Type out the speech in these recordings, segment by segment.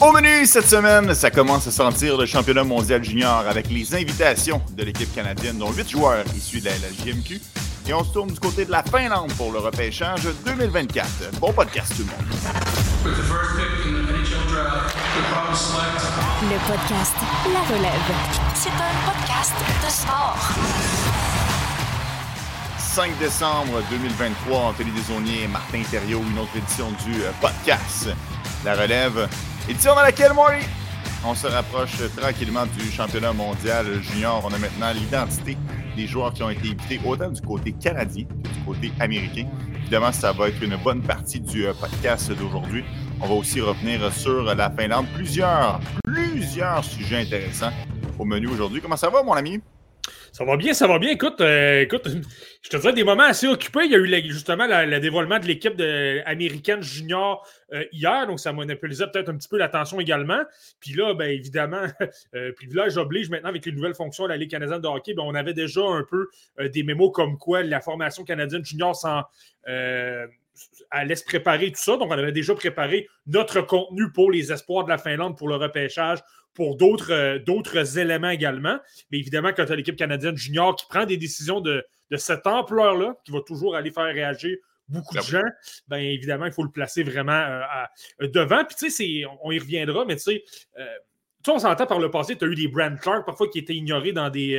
Au menu cette semaine, ça commence à sentir le championnat mondial junior avec les invitations de l'équipe canadienne, dont 8 joueurs issus de la LGMQ. Et on se tourne du côté de la Finlande pour le repêchage 2024. Bon podcast tout le monde. Le podcast La Relève. C'est un podcast de sport. 5 décembre 2023, Anthony Desaunier et Martin Thériault, une autre édition du euh, podcast La Relève. Édition dans laquelle, Maury, on se rapproche tranquillement du championnat mondial junior. On a maintenant l'identité des joueurs qui ont été invités autant du côté canadien que du côté américain. Évidemment, ça va être une bonne partie du euh, podcast d'aujourd'hui. On va aussi revenir sur la Finlande. Plusieurs, plusieurs sujets intéressants au menu aujourd'hui. Comment ça va, mon ami? Ça va bien, ça va bien. Écoute, euh, écoute, je te dirais des moments assez occupés. Il y a eu justement le dévoilement de l'équipe américaine junior euh, hier, donc ça monopolisait peut-être un petit peu l'attention également. Puis là, bien évidemment, euh, privilège oblige maintenant avec les nouvelles fonctions de la Ligue canadienne de hockey. Ben, on avait déjà un peu des mémos comme quoi la formation canadienne junior sans allait se préparer tout ça. Donc, on avait déjà préparé notre contenu pour les espoirs de la Finlande pour le repêchage, pour d'autres, euh, d'autres éléments également. Mais évidemment, quand tu as l'équipe canadienne junior qui prend des décisions de, cette ampleur-là, qui va toujours aller faire réagir beaucoup de gens, bien évidemment, il faut le placer vraiment euh, devant. Puis tu sais, on y reviendra, mais tu sais, euh, on s'entend par le passé, tu as eu des Brand Clark parfois qui étaient ignorés dans des,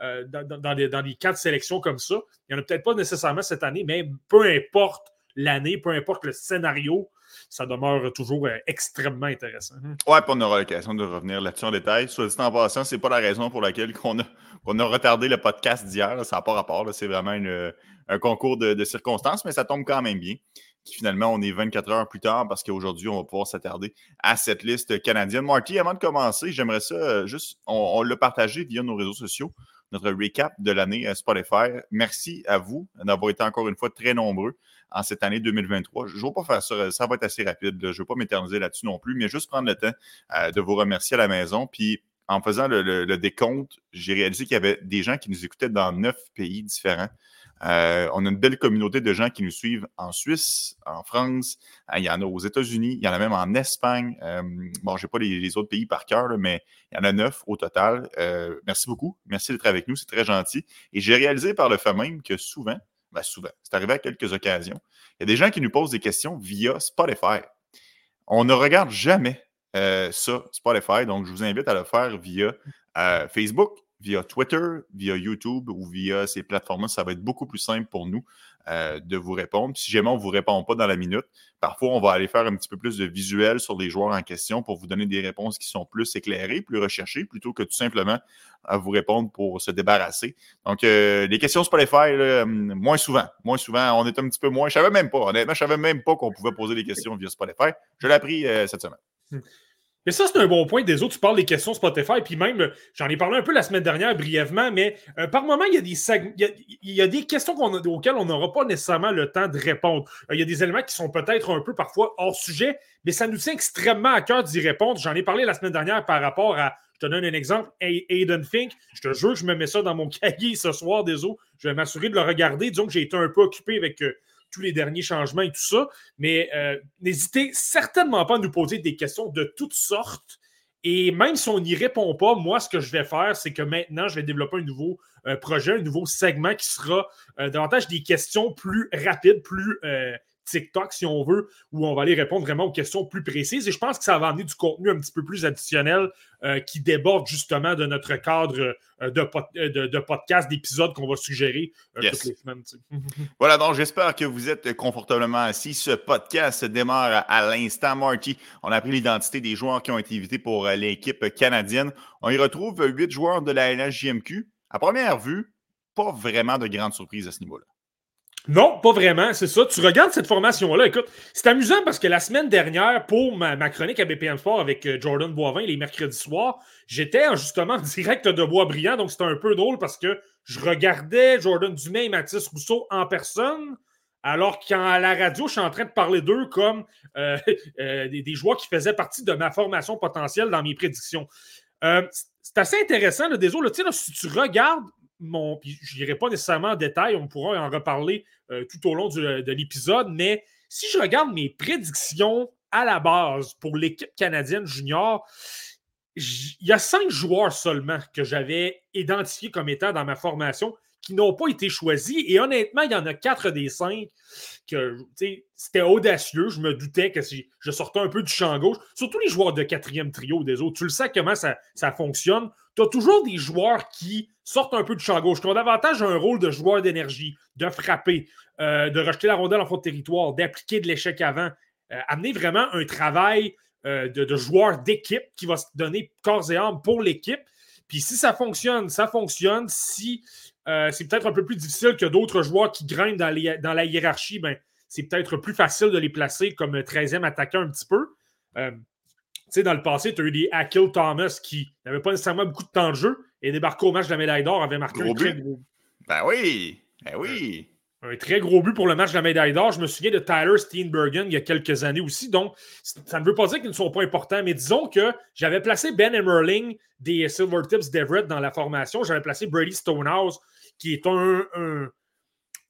dans, des, dans des camps de sélection comme ça. Il n'y en a peut-être pas nécessairement cette année, mais peu importe l'année, peu importe le scénario, ça demeure toujours euh, extrêmement intéressant. Ouais, puis on aura l'occasion de revenir là-dessus en détail. Soit dit en passant, c'est pas la raison pour laquelle on a, a retardé le podcast d'hier. Ça n'a pas rapport. C'est vraiment un concours de, circonstances, mais ça tombe quand même bien. finalement, on est 24 heures plus tard parce qu'aujourd'hui, on va pouvoir s'attarder à cette liste canadienne. Marty, avant de commencer, j'aimerais ça euh, juste, on, on l'a partagé via nos réseaux sociaux notre recap de l'année Spotify. Merci à vous d'avoir été encore une fois très nombreux en cette année 2023. Je ne vais pas faire ça, ça va être assez rapide. Je ne vais pas m'éterniser là-dessus non plus, mais juste prendre le temps euh, de vous remercier à la maison. Puis en faisant le décompte, j'ai réalisé qu'il y avait des gens qui nous écoutaient dans neuf pays différents. Euh, on a une belle communauté de gens qui nous suivent en Suisse, en France, euh, il y en a aux États-Unis, il y en a même en Espagne. Bon, je n'ai pas les, autres pays par cœur, mais il y en a neuf au total. merci beaucoup. Merci d'être avec nous, c'est très gentil. Et j'ai réalisé par le fait même que souvent, ben souvent, c'est arrivé à quelques occasions, il y a des gens qui nous posent des questions via Spotify. On ne regarde jamais ça, Spotify, donc je vous invite à le faire via Facebook, via Twitter, via YouTube ou via ces plateformes-là, ça va être beaucoup plus simple pour nous euh, de vous répondre. Si jamais on ne vous répond pas dans la minute, parfois on va aller faire un petit peu plus de visuel sur les joueurs en question pour vous donner des réponses qui sont plus éclairées, plus recherchées, plutôt que tout simplement à vous répondre pour se débarrasser. Donc, euh, les questions Spotify, là, moins souvent. Moins souvent, on est un petit peu moins. Je ne savais même pas, honnêtement, je ne savais même pas qu'on pouvait poser des questions via Spotify. Je l'ai appris euh, cette semaine. Mais ça, c'est un bon point. Des autres, tu parles des questions Spotify, puis même, j'en ai parlé un peu la semaine dernière brièvement, mais euh, par moment, il y a des, il y a, des questions auxquelles on n'aura pas nécessairement le temps de répondre. Euh, il y a des éléments qui sont peut-être un peu parfois hors sujet, mais ça nous tient extrêmement à cœur d'y répondre. J'en ai parlé la semaine dernière par rapport à, je te donne un exemple, Aiden Fink. Je te jure, je me mets ça dans mon cahier ce soir, désolé. Je vais m'assurer de le regarder. Disons que j'ai été un peu occupé avec. Euh, tous les derniers changements et tout ça. Mais n'hésitez certainement pas à nous poser des questions de toutes sortes. Et même si on n'y répond pas, moi, ce que je vais faire, c'est que maintenant, je vais développer un nouveau euh, projet, un nouveau segment qui sera euh, davantage des questions plus rapides, plus euh, TikTok, si on veut, où on va aller répondre vraiment aux questions plus précises. Et je pense que ça va amener du contenu un petit peu plus additionnel euh, qui déborde justement de notre cadre euh, de, euh, de, podcast, d'épisodes qu'on va suggérer toutes les semaines. voilà, donc j'espère que vous êtes confortablement assis. Ce podcast démarre à l'instant, Marty. On a pris l'identité des joueurs qui ont été invités pour l'équipe canadienne. On y retrouve huit joueurs de la LHJMQ. À première vue, pas vraiment de grandes surprises à ce niveau-là. Non, pas vraiment, c'est ça. Tu regardes cette formation-là, écoute, c'est amusant parce que la semaine dernière, pour ma, chronique à BPM Sport avec euh, Jordan Boivin les mercredis soirs, j'étais justement en direct de Bois-Brillant, donc c'était un peu drôle parce que je regardais Jordan Dumais et Mathis Rousseau en personne, alors qu'à la radio, je suis en train de parler d'eux comme euh, euh, des, joueurs qui faisaient partie de ma formation potentielle dans mes prédictions. c'est assez intéressant, le désolé. Sais, si tu regardes mon. je n'irai pas nécessairement en détail, on pourra en reparler euh, tout au long de l'épisode, mais si je regarde mes prédictions à la base, pour l'équipe canadienne junior, il y a cinq joueurs seulement que j'avais identifiés comme étant dans ma formation qui n'ont pas été choisis. Et honnêtement, il y en a quatre des cinq que c'était audacieux. Je me doutais que si je sortais un peu du champ gauche, surtout les joueurs de quatrième trio des autres, tu le sais comment ça fonctionne. Tu as toujours des joueurs qui sortent un peu du champ gauche, qui ont davantage un rôle de joueur d'énergie, de frapper, euh, de rejeter la rondelle en fond de territoire, d'appliquer de l'échec avant, euh, amener vraiment un travail euh, de, joueur d'équipe qui va se donner corps et âme pour l'équipe. Puis si ça fonctionne, ça fonctionne. Si c'est peut-être un peu plus difficile que d'autres joueurs qui grimpent dans, la hiérarchie. Ben, c'est peut-être plus facile de les placer comme 13e attaquant un petit peu. Euh, dans le passé, tu as eu des Akil Thomas qui n'avaient pas nécessairement beaucoup de temps de jeu et débarqué au match de la médaille d'or, avait marqué un très gros. Ben oui! Ben oui! Un, très gros but pour le match de la médaille d'or. Je me souviens de Tyler Steenbergen il y a quelques années aussi. Donc, ça ne veut pas dire qu'ils ne sont pas importants, mais disons que j'avais placé Ben Emmerling des Silver Tips d'Everett dans la formation. J'avais placé Brady Stonehouse qui est un, un,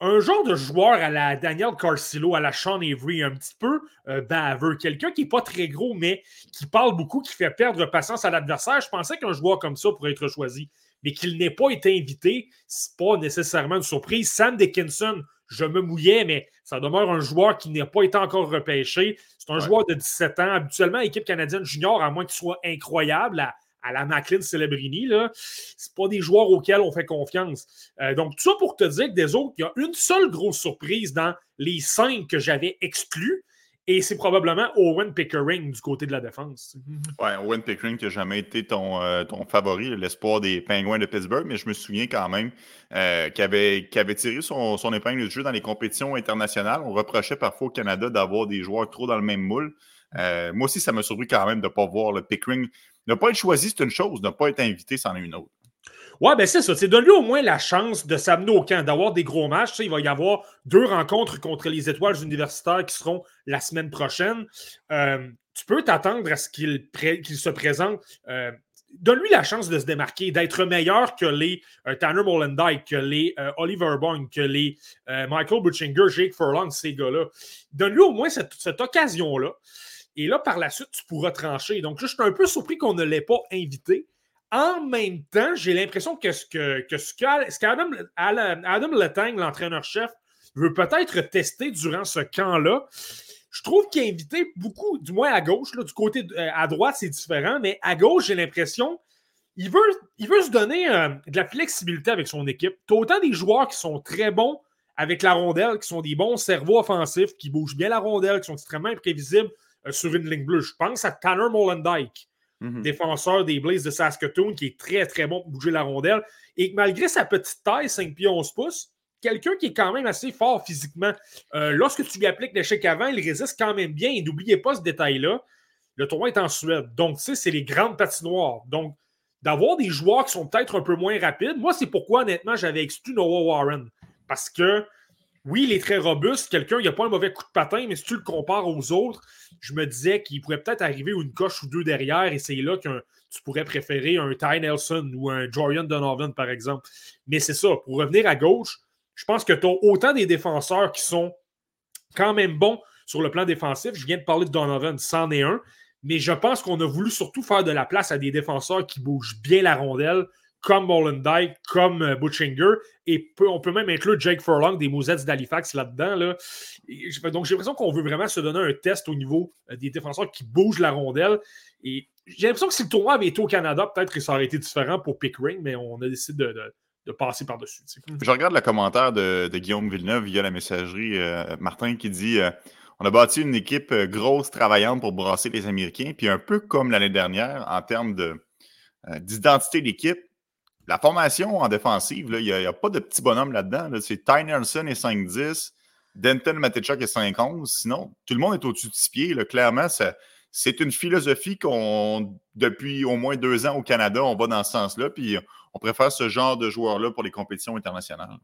genre de joueur à la Daniel Carcillo, à la Sean Avery, un petit peu euh, baveux. Quelqu'un qui n'est pas très gros, mais qui parle beaucoup, qui fait perdre patience à l'adversaire. Je pensais qu'un joueur comme ça pourrait être choisi. Mais qu'il n'ait pas été invité, c'est pas nécessairement une surprise. Sam Dickinson, je me mouillais, mais ça demeure un joueur qui n'a pas été encore repêché. C'est un joueur de 17 ans, habituellement équipe canadienne junior, à moins qu'il soit incroyable, à, à la Macklin Celebrini, c'est pas des joueurs auxquels on fait confiance. Euh, donc, tout ça pour te dire que des autres, il y a une seule grosse surprise dans les cinq que j'avais exclus. Et c'est probablement Owen Pickering du côté de la défense. Oui, Owen Pickering qui n'a jamais été ton, euh, ton favori, l'espoir des Penguins de Pittsburgh, mais je me souviens quand même euh, qu'il avait, tiré son, son, épingle de jeu dans les compétitions internationales. On reprochait parfois au Canada d'avoir des joueurs trop dans le même moule. moi aussi, ça m'a surpris quand même de ne pas voir le Pickering ne pas être choisi, c'est une chose. Ne pas être invité, c'en est une autre. Ouais, ben c'est ça. Donne-lui au moins la chance de s'amener au camp, d'avoir des gros matchs. il va y avoir deux rencontres contre les étoiles universitaires qui seront la semaine prochaine. Euh, tu peux t'attendre à ce qu'il se présente. Euh, donne-lui la chance de se démarquer, d'être meilleur que les euh, Tanner Molendyke, que les Oliver Bong, que les Michael Butchinger, Jake Furlong, ces gars-là. Donne-lui au moins cette, cette occasion-là. Et là, par la suite, tu pourras trancher. Donc, je suis un peu surpris qu'on ne l'ait pas invité. En même temps, j'ai l'impression que ce que, ce qu'Adam Adam Letang, l'entraîneur-chef, veut peut-être tester durant ce camp-là. Je trouve qu'il a invité beaucoup, du moins à gauche, là, du côté euh, à droite, c'est différent, mais à gauche, j'ai l'impression il veut, il veut se donner euh, de la flexibilité avec son équipe. Tu as autant des joueurs qui sont très bons avec la rondelle, qui sont des bons cerveaux offensifs, qui bougent bien la rondelle, qui sont extrêmement imprévisibles, sur une ligne bleue. Je pense à Tanner Molendyke, mhm. défenseur des Blaze de Saskatoon, qui est très, très bon pour bouger la rondelle. Et malgré sa petite taille, 5 pieds 11 pouces, quelqu'un qui est quand même assez fort physiquement. Euh, lorsque tu lui appliques l'échec avant, il résiste quand même bien. Et n'oubliez pas ce détail-là. Le tournoi est en Suède. Donc, tu sais, c'est les grandes patinoires. Donc, d'avoir des joueurs qui sont peut-être un peu moins rapides, moi, c'est pourquoi, honnêtement, j'avais exclu Noah Warren. Parce que, oui, il est très robuste. Quelqu'un, il n'a pas un mauvais coup de patin, mais si tu le compares aux autres, je me disais qu'il pourrait peut-être arriver une coche ou deux derrière et c'est là que tu pourrais préférer un Ty Nelson ou un Jorian Donovan, par exemple. Mais c'est ça, pour revenir à gauche, je pense que tu as autant des défenseurs qui sont quand même bons sur le plan défensif. Je viens de parler de Donovan, c'en est un. Mais je pense qu'on a voulu surtout faire de la place à des défenseurs qui bougent bien la rondelle, comme Dyke, comme euh, Butchinger, et on peut même inclure Jake Furlong des Mousettes d'Halifax là-dedans. Là. Donc j'ai l'impression qu'on veut vraiment se donner un test au niveau euh, des défenseurs qui bougent la rondelle. Et j'ai l'impression que si le tournoi avait été au Canada, peut-être que ça aurait été différent pour Pickering, mais on a décidé de, passer par-dessus. Je regarde le commentaire de, Guillaume Villeneuve via la messagerie euh, Martin qui dit On a bâti une équipe grosse, travaillante pour brasser les Américains. Puis un peu comme l'année dernière, en termes d'identité d'équipe, la formation en défensive, il n'y a, pas de petit bonhomme là-dedans. C'est Ty Nelson et 5'10, Denton Matichuk et 5'11. Sinon, tout le monde est au-dessus de 6 pieds. Clairement, c'est une philosophie qu'on, depuis au moins deux ans au Canada, on va dans ce sens-là. Puis on préfère ce genre de joueurs-là pour les compétitions internationales.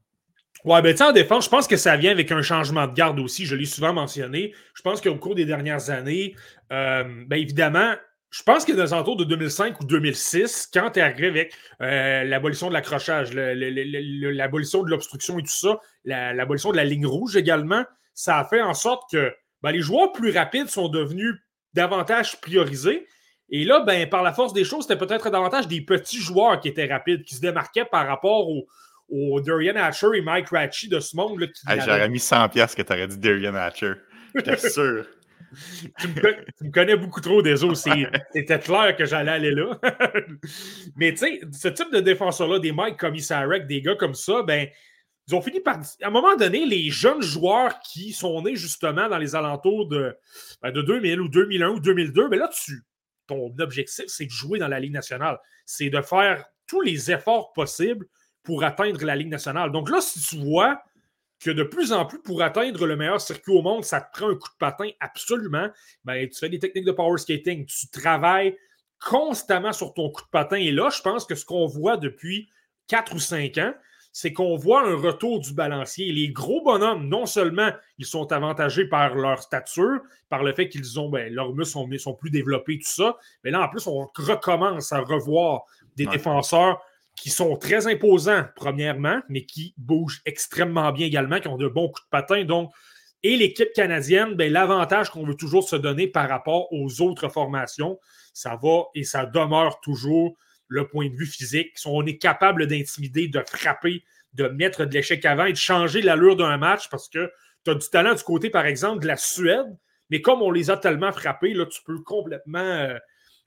Ouais, ben, en défense, je pense que ça vient avec un changement de garde aussi. Je l'ai souvent mentionné. Je pense qu'au cours des dernières années, euh, ben, évidemment, je pense que dans les alentours de 2005 ou 2006, quand tu es arrivé avec euh, l'abolition de l'accrochage, l'abolition de l'obstruction et tout ça, l'abolition de la ligne rouge également, ça a fait en sorte que ben, les joueurs plus rapides sont devenus davantage priorisé. Et là, ben, par la force des choses, c'était peut-être davantage des petits joueurs qui étaient rapides, qui se démarquaient par rapport aux, Darian Hatcher et Mike Ratchie de ce monde. J'aurais mis 100$ que tu aurais dit Darian Hatcher. J'étais sûr. Tu, me, connais beaucoup trop, désolé. C'était clair que j'allais aller là. Mais tu sais, ce type de défenseur-là, des Mike Commissarek, des gars comme ça, ben, ils ont fini par. À un moment donné, les jeunes joueurs qui sont nés justement dans les alentours de, ben, de 2000 ou 2001 ou 2002, ben là, tu, ton objectif, c'est de jouer dans la Ligue nationale. C'est de faire tous les efforts possibles pour atteindre la Ligue nationale. Donc là, si tu vois que de plus en plus, pour atteindre le meilleur circuit au monde, ça te prend un coup de patin absolument, ben, tu fais des techniques de power skating, tu travailles constamment sur ton coup de patin. Et là, je pense que ce qu'on voit depuis 4 ou 5 ans, c'est qu'on voit un retour du balancier. Les gros bonhommes, non seulement ils sont avantagés par leur stature, par le fait qu'ils ont, ben, leurs muscles sont, sont, plus développés, tout ça, mais là, en plus, on recommence à revoir des défenseurs qui sont très imposants, premièrement, mais qui bougent extrêmement bien également, qui ont de bons coups de patin. Donc, et l'équipe canadienne, ben, l'avantage qu'on veut toujours se donner par rapport aux autres formations, ça va et ça demeure toujours le point de vue physique. On est capable d'intimider, de frapper, de mettre de l'échec avant et de changer l'allure d'un match parce que tu as du talent du côté, par exemple, de la Suède, mais comme on les a tellement frappés, là, tu peux complètement euh,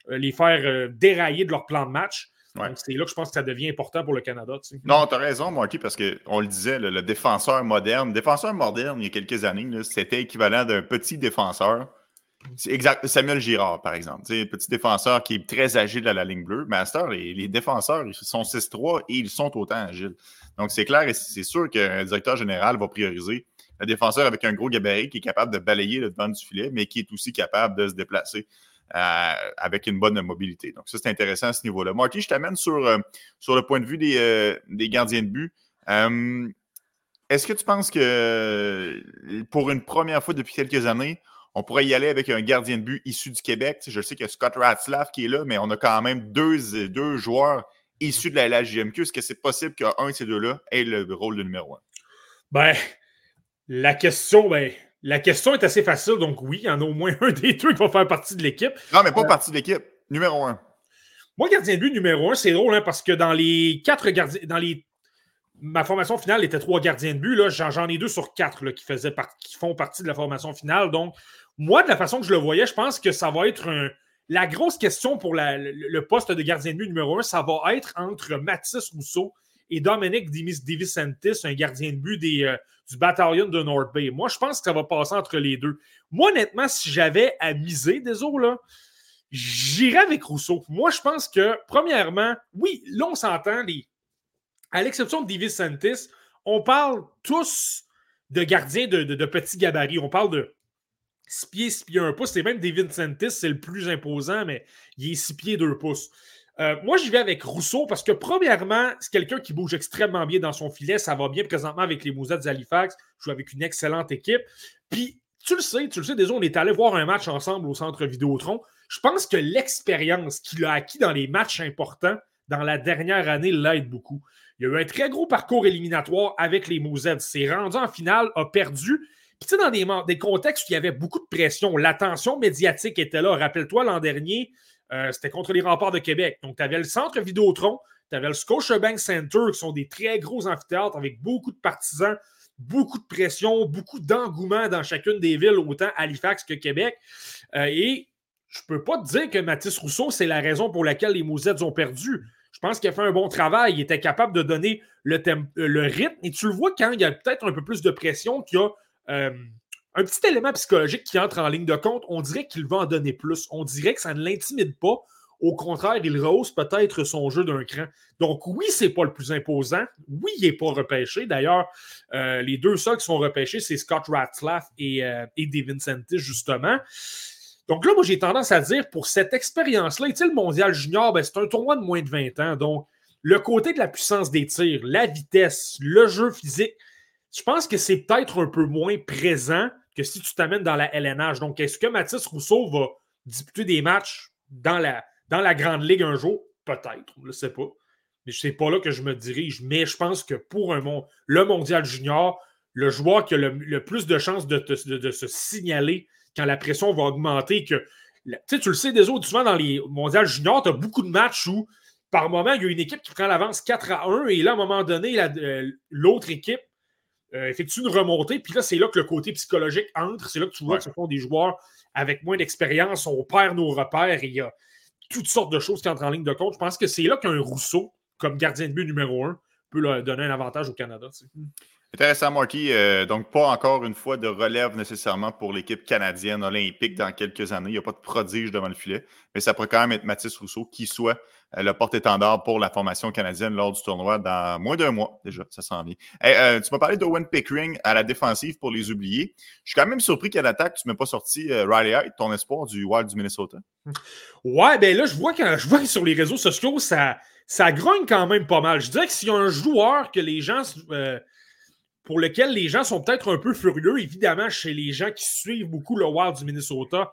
les faire euh, dérailler de leur plan de match. C'est là que je pense que ça devient important pour le Canada. Non, tu as raison, Marty, parce qu'on le disait, le, défenseur moderne, défenseur moderne, il y a quelques années, c'était équivalent d'un petit défenseur Exact. Samuel Girard, par exemple. Petit défenseur qui est très agile à la ligne bleue. Master, les, les défenseurs, ils sont 6-3 et ils sont autant agiles. Donc, c'est clair et c'est sûr qu'un directeur général va prioriser un défenseur avec un gros gabarit qui est capable de balayer le devant du filet, mais qui est aussi capable de se déplacer avec une bonne mobilité. Donc, ça, c'est intéressant à ce niveau-là. Marty, je t'amène sur, euh, sur le point de vue des, euh, des gardiens de but. Est-ce que tu penses que pour une première fois depuis quelques années, on pourrait y aller avec un gardien de but issu du Québec? Je sais qu'il y a Scott Ratzlaff qui est là, mais on a quand même deux, deux joueurs issus de la LHJMQ. Est-ce que c'est possible qu'un de ces deux-là ait le rôle de numéro un? Ben, la question, ben, la question est assez facile. Donc, oui, il y en a au moins un des deux qui va faire partie de l'équipe. Non, mais pas euh, partie de l'équipe. Numéro un. Moi, gardien de but numéro un, c'est drôle hein, parce que dans les quatre gardiens, dans les ma formation finale était trois gardiens de but. J'en ai deux sur quatre qui, faisaient qui font partie de la formation finale. Donc, moi, de la façon que je le voyais, je pense que ça va être la grosse question pour le, poste de gardien de but numéro un, ça va être entre Mathis Rousseau et Dominique Divicentis, un gardien de but des, euh, du bataillon de North Bay. Moi, je pense que ça va passer entre les deux. Moi, honnêtement, si j'avais à miser, des là, j'irais avec Rousseau. Moi, je pense que, premièrement, oui, là, on s'entend, à l'exception de Divicentis, on parle tous de gardiens de, de petits gabarits. On parle de 6 pieds, 6 pieds 1 pouce. C'est même David Santis, c'est le plus imposant, mais il est 6 pieds 2 pouces. Euh, moi, j'y vais avec Rousseau parce que, premièrement, c'est quelqu'un qui bouge extrêmement bien dans son filet. Ça va bien présentement avec les Mousettes Halifax. Je joue avec une excellente équipe. Puis, tu le sais, tu le sais, déjà, on est allé voir un match ensemble au centre Vidéotron. Je pense que l'expérience qu'il a acquis dans les matchs importants dans la dernière année l'aide beaucoup. Il a eu un très gros parcours éliminatoire avec les Mousettes. S'est rendu en finale, a perdu, puis, tu sais, dans des, des, contextes où il y avait beaucoup de pression, l'attention médiatique était là. Rappelle-toi, l'an dernier, euh, c'était contre les remparts de Québec. Donc, tu avais le centre Vidéotron, tu avais le Scotiabank Center, qui sont des très gros amphithéâtres avec beaucoup de partisans, beaucoup de pression, beaucoup d'engouement dans chacune des villes, autant Halifax que Québec. Euh, et je ne peux pas te dire que Mathis Rousseau, c'est la raison pour laquelle les Mousettes ont perdu. Je pense qu'il a fait un bon travail. Il était capable de donner le, euh, le rythme. Et tu le vois quand il y a peut-être un peu plus de pression, qu'il y a un petit élément psychologique qui entre en ligne de compte, on dirait qu'il va en donner plus. On dirait que ça ne l'intimide pas. Au contraire, il rehausse peut-être son jeu d'un cran. Donc, oui, c'est pas le plus imposant. Oui, il n'est pas repêché. D'ailleurs, euh, les deux seuls qui sont repêchés, c'est Scott Ratzlaff et, euh, et justement. Donc là, moi, j'ai tendance à dire, pour cette expérience-là, le mondial junior, ben, c'est un tournoi de moins de 20 ans. Donc, le côté de la puissance des tirs, la vitesse, le jeu physique, je pense que c'est peut-être un peu moins présent que si tu t'amènes dans la LNH. Donc, est-ce que Mathis Rousseau va disputer des matchs dans la, dans la Grande Ligue un jour? Peut-être, je ne sais pas. Mais ce n'est pas là que je me dirige. Mais je pense que pour un le mondial junior, le joueur qui a le, plus de chances de, se signaler quand la pression va augmenter, que tu le sais, des autres, souvent dans les mondiales juniors, tu as beaucoup de matchs où, par moment, il y a une équipe qui prend l'avance 4 à 1, et là, à un moment donné, euh, l'autre équipe euh, effectue une remontée, puis là, c'est là que le côté psychologique entre, c'est là que tu vois que ce sont des joueurs avec moins d'expérience, on perd nos repères, et il y a toutes sortes de choses qui entrent en ligne de compte. Je pense que c'est là qu'un Rousseau, comme gardien de but numéro un, peut leur donner un avantage au Canada. Intéressant, Marky. Euh, donc, pas encore une fois de relève nécessairement pour l'équipe canadienne olympique dans quelques années. Il n'y a pas de prodige devant le filet, mais ça pourrait quand même être Mathis Rousseau qui soit euh, le porte-étendard pour la formation canadienne lors du tournoi dans moins d'un mois déjà. Ça s'en vient. Euh, tu m'as parlé d'Owen Pickering à la défensive pour les oublier. Je suis quand même surpris qu'à l'attaque, tu ne pas sorti Riley Hyde, ton espoir du Wild du Minnesota. Ouais, ben là, je vois, que, je vois que sur les réseaux sociaux, ça, ça grogne quand même pas mal. Je dirais que s'il y a un joueur que les gens pour lequel les gens sont peut-être un peu furieux, évidemment, chez les gens qui suivent beaucoup le Wild du Minnesota,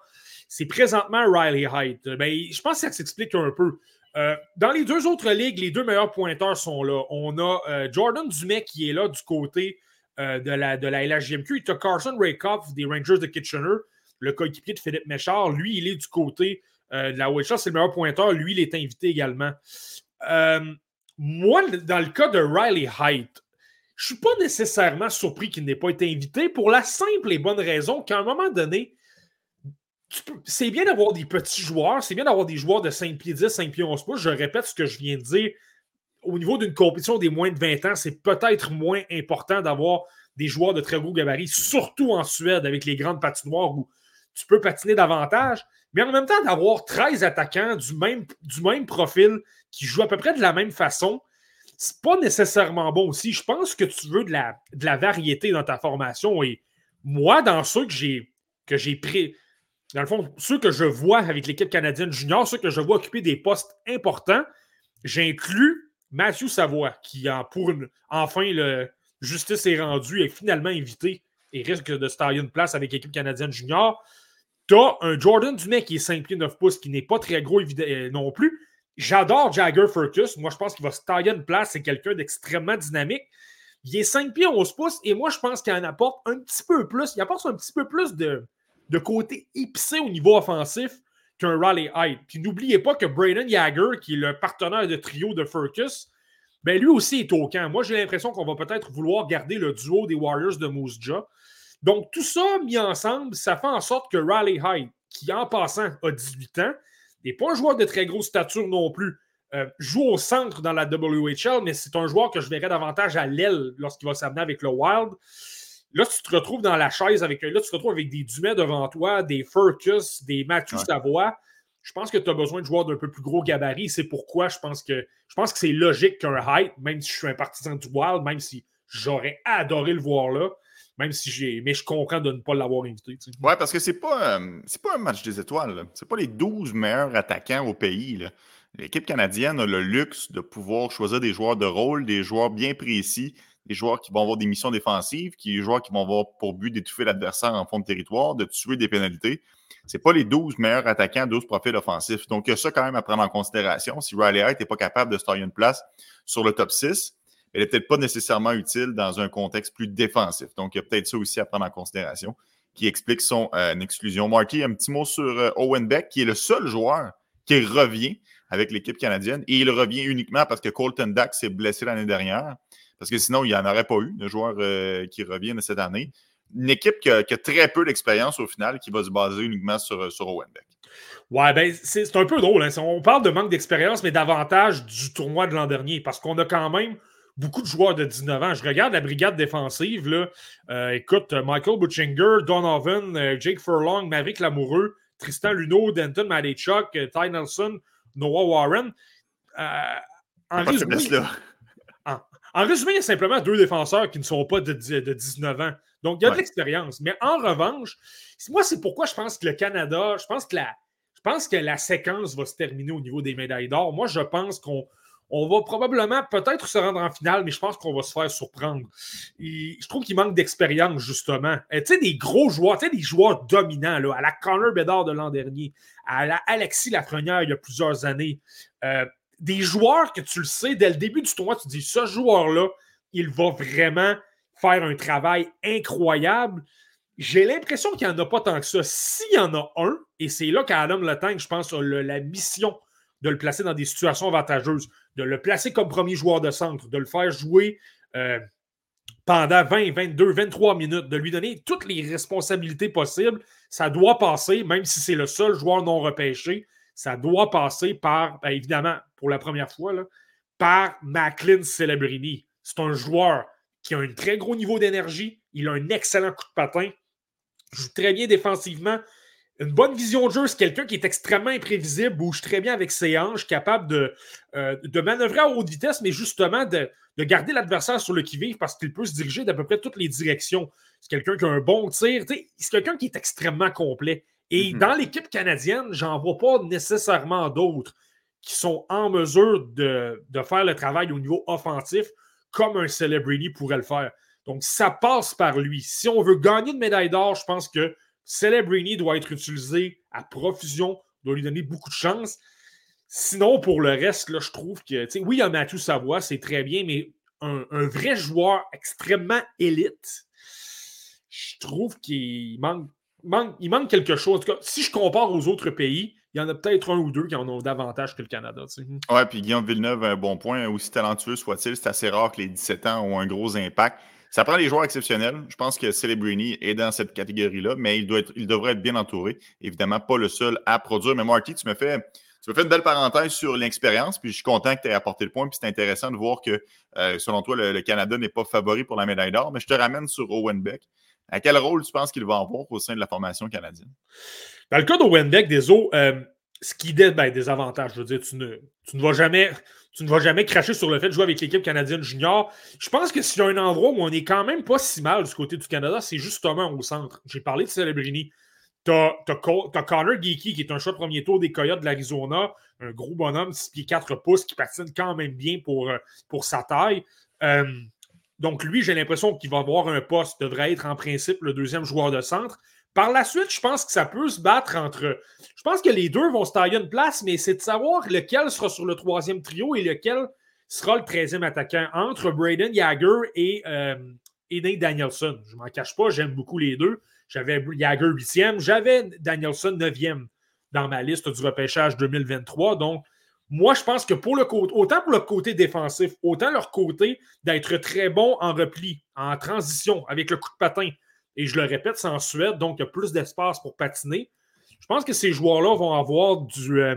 c'est présentement Riley Hyde. Ben, je pense que ça s'explique un peu. Euh, dans les deux autres ligues, les deux meilleurs pointeurs sont là. On a euh, Jordan Dumais qui est là du côté euh, de, la, de la LHGMQ. Il y a Carson Rakoff des Rangers de Kitchener, le coéquipier de Philippe Méchard. Lui, il est du côté de la OHL, c'est le meilleur pointeur. Lui, il est invité également. moi, dans le cas de Riley Hyde, je ne suis pas nécessairement surpris qu'il n'ait pas été invité pour la simple et bonne raison qu'à un moment donné, c'est bien d'avoir des petits joueurs, c'est bien d'avoir des joueurs de 5 pieds 10, 5 pieds 11 pouces. Je répète ce que je viens de dire. Au niveau d'une compétition des moins de 20 ans, c'est peut-être moins important d'avoir des joueurs de très gros gabarit, surtout en Suède avec les grandes patinoires où tu peux patiner davantage. Mais en même temps, d'avoir 13 attaquants du même, du même profil qui jouent à peu près de la même façon, c'est pas nécessairement bon aussi. Je pense que tu veux de la, de la variété dans ta formation. Et moi, dans ceux que j'ai que j'ai pris, dans le fond, ceux que je vois avec l'équipe canadienne junior, ceux que je vois occuper des postes importants, j'inclus Matthew Savoie, qui pour enfin le justice est rendue, est finalement invité et risque de se tailler une place avec l'équipe canadienne junior. Tu as un Jordan Dumais qui est 5 pieds 9 pouces, qui n'est pas très gros euh, non plus, J'adore Jagger Furcus. Moi, je pense qu'il va se tailler une place. C'est quelqu'un d'extrêmement dynamique. Il est 5 pieds 11 pouces et moi, je pense qu'il en apporte un petit peu plus. Il apporte un petit peu plus de, de côté épicé au niveau offensif qu'un Raleigh Hyde. Puis n'oubliez pas que Braden Jagger, qui est le partenaire de trio de Furcus, ben lui aussi est au camp. Moi, j'ai l'impression qu'on va peut-être vouloir garder le duo des Warriors de Moose Jaw. Donc, tout ça mis ensemble, ça fait en sorte que Raleigh Hyde, qui en passant a 18 ans, n'est pas un joueur de très grosse stature non plus. Euh, joue au centre dans la WHL, mais c'est un joueur que je verrais davantage à l'aile lorsqu'il va s'amener avec le Wild. Là, tu te retrouves dans la chaise avec. Là, tu te retrouves avec des Dumais devant toi, des Furcus, des Matthew Savoie. Je pense que tu as besoin de joueurs d'un peu plus gros gabarit. C'est pourquoi je pense que je pense que c'est logique qu'un height, même si je suis un partisan du Wild, même si j'aurais adoré le voir là, même si j'ai. Mais je comprends de ne pas l'avoir invité. Ouais, parce que c'est pas, euh, pas un match des étoiles. C'est pas les 12 meilleurs attaquants au pays. L'équipe canadienne a le luxe de pouvoir choisir des joueurs de rôle, des joueurs bien précis, des joueurs qui vont avoir des missions défensives, des joueurs qui vont avoir pour but d'étouffer l'adversaire en fond de territoire, de tuer des pénalités. C'est pas les 12 meilleurs attaquants, 12 profils offensifs. Donc, il y a ça quand même à prendre en considération. Si Riley Hart n'est pas capable de se une place sur le top 6, elle n'est peut-être pas nécessairement utile dans un contexte plus défensif. Donc, il y a peut-être ça aussi à prendre en considération qui explique son euh, exclusion. Marky, un petit mot sur euh, Owen Beck, qui est le seul joueur qui revient avec l'équipe canadienne. Et il revient uniquement parce que Colton Dax s'est blessé l'année dernière. Parce que sinon, il n'y en aurait pas eu de joueur euh, qui revient cette année. Une équipe qui a, très peu d'expérience au final, qui va se baser uniquement sur, sur Owen Beck. Ouais, ben, c'est un peu drôle. Hein. On parle de manque d'expérience, mais davantage du tournoi de l'an dernier. Parce qu'on a quand même beaucoup de joueurs de 19 ans. Je regarde la brigade défensive. Là. Euh, écoute, Michael Butchinger, Donovan, euh, Jake Furlong, Mavic Lamoureux, Tristan Luneau, Denton Madechuk, euh, Ty Nelson, Noah Warren. en, résumé, en, résumé, il y a simplement deux défenseurs qui ne sont pas de, de 19 ans. Donc, il y a de l'expérience. Mais en revanche, moi, c'est pourquoi je pense que le Canada, je pense que la, je pense que la séquence va se terminer au niveau des médailles d'or. Moi, je pense qu'on on va probablement peut-être se rendre en finale, mais je pense qu'on va se faire surprendre. je trouve qu'il manque d'expérience, justement. Euh, tu sais, des gros joueurs, tu sais, des joueurs dominants, là, à la Connor Bedard de l'an dernier, à Alexis Lafrenière il y a plusieurs années. Euh, des joueurs que tu le sais, dès le début du tournoi, tu dis, ce joueur-là, il va vraiment faire un travail incroyable. J'ai l'impression qu'il n'y en a pas tant que ça. S'il y en a un, Et c'est là qu'Adam Letang, je pense, a la mission de le placer dans des situations avantageuses, de le placer comme premier joueur de centre, de le faire jouer euh, pendant 20, 22, 23 minutes, de lui donner toutes les responsabilités possibles. Ça doit passer, même si c'est le seul joueur non repêché, ça doit passer par, ben, évidemment, pour la première fois, par Macklin Celebrini. C'est un joueur qui a un très gros niveau d'énergie, il a un excellent coup de patin, joue très bien défensivement, une bonne vision de jeu, c'est quelqu'un qui est extrêmement imprévisible, bouge très bien avec ses hanches, capable de, euh, de manœuvrer à haute vitesse, mais justement de, garder l'adversaire sur le qui-vive parce qu'il peut se diriger d'à peu près toutes les directions. C'est quelqu'un qui a un bon tir. C'est quelqu'un qui est extrêmement complet. Et mhm. dans l'équipe canadienne, j'en vois pas nécessairement d'autres qui sont en mesure de, de, faire le travail au niveau offensif comme un Celebrity pourrait le faire. Donc, ça passe par lui. Si on veut gagner une médaille d'or, je pense que Celebrini doit être utilisé à profusion, doit lui donner beaucoup de chance. Sinon, pour le reste, là, je trouve que, oui, il y a Mathieu Savoie, c'est très bien, mais un, vrai joueur extrêmement élite, je trouve qu'il manque, quelque chose. En tout cas, si je compare aux autres pays, il y en a peut-être un ou deux qui en ont davantage que le Canada. Oui, Ouais, puis Guillaume Villeneuve, un bon point. Aussi talentueux soit-il, c'est assez rare que les 17 ans ont un gros impact. Ça prend des joueurs exceptionnels. Je pense que Celebrini est dans cette catégorie-là, mais il, doit être, il devrait être bien entouré. Évidemment, pas le seul à produire. Mais Marty, tu me fais, tu me fais une belle parenthèse sur l'expérience, puis je suis content que tu aies apporté le point. Puis c'est intéressant de voir que, euh, selon toi, le, Canada n'est pas favori pour la médaille d'or. Mais je te ramène sur Owen Beck. À quel rôle tu penses qu'il va avoir au sein de la formation canadienne? Dans le cas d'Owen Beck, des eaux, ce qui dit ben, des avantages. Je veux dire, tu ne, tu ne vas jamais tu ne vas jamais cracher sur le fait de jouer avec l'équipe canadienne junior. Je pense que s'il y a un endroit où on n'est quand même pas si mal du côté du Canada, c'est justement au centre. J'ai parlé de Celebrini. Tu as, Connor Geeky, qui est un choix de premier tour des Coyotes de l'Arizona, un gros bonhomme, 6 pieds 4 pouces, qui patine quand même bien pour, euh, pour sa taille. Euh, donc, lui, j'ai l'impression qu'il va avoir un poste, devrait être en principe le deuxième joueur de centre. Par la suite, je pense que ça peut se battre entre. Je pense que les deux vont se tailler une place, mais c'est de savoir lequel sera sur le troisième trio et lequel sera le treizième attaquant entre Braden Jagger et, euh, Danielson. Je ne m'en cache pas, j'aime beaucoup les deux. J'avais Jagger 8e, j'avais Danielson 9e dans ma liste du repêchage 2023. Donc, moi, je pense que pour le côté, autant pour le côté défensif, autant leur côté d'être très bon en repli, en transition, avec le coup de patin, et je le répète, c'est en Suède, donc il y a plus d'espace pour patiner. Je pense que ces joueurs-là vont avoir du, euh,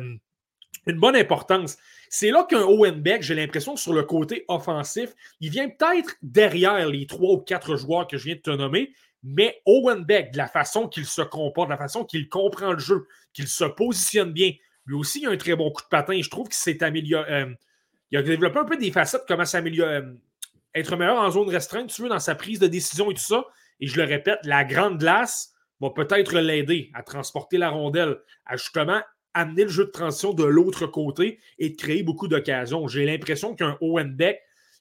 une bonne importance. C'est là qu'un Owen Beck, j'ai l'impression que sur le côté offensif, il vient peut-être derrière les trois ou quatre joueurs que je viens de te nommer, mais Owen Beck, de la façon qu'il se comporte, de la façon qu'il comprend le jeu, qu'il se positionne bien, lui aussi, il a un très bon coup de patin. Je trouve qu'il s'est amélioré. Euh, il a développé un peu des facettes, comment s'améliorer, euh, être meilleur en zone restreinte, tu veux, dans sa prise de décision et tout ça. Et je le répète, la grande glace va peut-être l'aider à transporter la rondelle, à justement amener le jeu de transition de l'autre côté et de créer beaucoup d'occasions. J'ai l'impression qu'un Owen Beck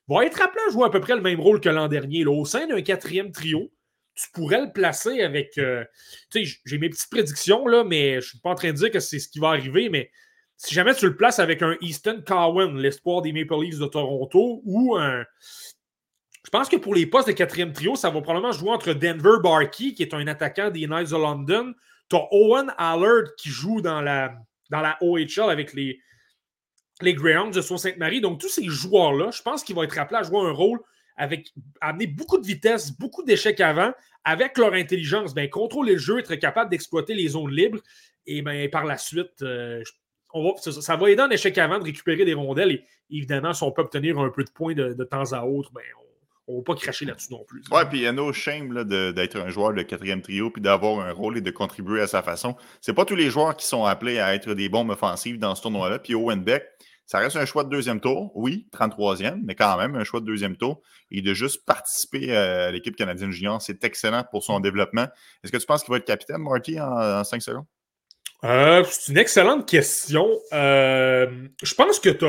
va être appelé à jouer à peu près le même rôle que l'an dernier. au sein d'un quatrième trio, tu pourrais le placer avec. Euh, tu sais, j'ai mes petites prédictions, là, mais je ne suis pas en train de dire que c'est ce qui va arriver, mais si jamais tu le places avec un Easton Cowan, l'espoir des Maple Leafs de Toronto, ou un, je pense que pour les postes de quatrième trio, ça va probablement jouer entre Denver Barkey, qui est un attaquant des Knights of London. Tu as Owen Allard qui joue dans la, dans la OHL avec les, les Greyhounds de Sault-Sainte-Marie. Donc, tous ces joueurs-là, je pense qu'ils vont être appelés à jouer un rôle avec amener beaucoup de vitesse, beaucoup d'échecs avant, avec leur intelligence, ben, contrôler le jeu, être capable d'exploiter les zones libres. Et ben, par la suite, euh, ça, va aider en échec avant de récupérer des rondelles. Et évidemment, si on peut obtenir un peu de points de, temps à autre, ben, on ne va pas cracher là-dessus non plus. Ouais, puis il y a no shame d'être un joueur de quatrième trio puis d'avoir un rôle et de contribuer à sa façon. C'est pas tous les joueurs qui sont appelés à être des bombes offensives dans ce tournoi-là. Puis Owen Beck, ça reste un choix de deuxième tour, oui, 33e, mais quand même un choix de deuxième tour. Et de juste participer à l'équipe canadienne junior, c'est excellent pour son développement. Est-ce que tu penses qu'il va être capitaine, Marty, en, en 5 secondes? Euh, c'est une excellente question. Euh, je pense que tu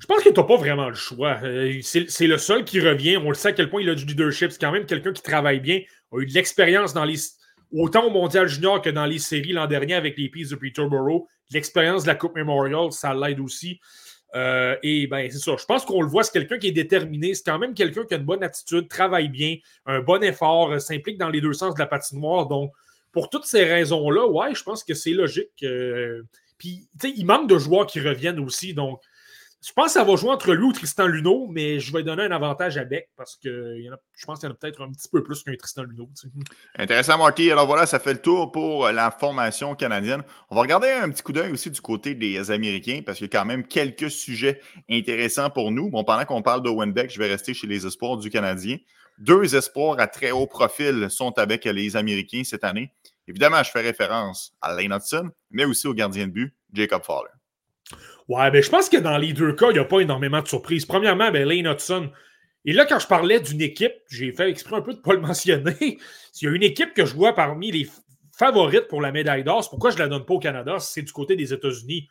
Je pense que tu n'as pas vraiment le choix. Euh, c'est le seul qui revient. On le sait à quel point il a du leadership. C'est quand même quelqu'un qui travaille bien, a eu de l'expérience dans les. Autant au Mondial Junior que dans les séries l'an dernier avec les Peas de Peterborough. L'expérience de la Coupe Memorial, ça l'aide aussi. et ben c'est ça. Je pense qu'on le voit, c'est quelqu'un qui est déterminé. C'est quand même quelqu'un qui a une bonne attitude, travaille bien, un bon effort, s'implique dans les deux sens de la patinoire. Donc, pour toutes ces raisons-là, ouais, je pense que c'est logique. Euh, puis, tu sais, il manque de joueurs qui reviennent aussi. Donc, je pense que ça va jouer entre lui ou Tristan Luneau, mais je vais donner un avantage à Beck parce que je pense qu'il y en a peut-être un petit peu plus qu'un Tristan Luneau. Intéressant, Marky. Alors voilà, ça fait le tour pour la formation canadienne. On va regarder un petit coup d'œil aussi du côté des Américains parce qu'il y a quand même quelques sujets intéressants pour nous. Bon, pendant qu'on parle d'Owen Beck, je vais rester chez les espoirs du Canadien. Deux espoirs à très haut profil sont avec les Américains cette année. Évidemment, je fais référence à Lane Hudson, mais aussi au gardien de but, Jacob Fowler. Ouais, ben, je pense que dans les deux cas, il n'y a pas énormément de surprises. Premièrement, ben, Lane Hudson. Et là, quand je parlais d'une équipe, j'ai fait exprès un peu de ne pas le mentionner. S'il y a une équipe que je vois parmi les favorites pour la médaille d'or, c'est pourquoi je ne la donne pas au Canada, c'est du côté des États-Unis.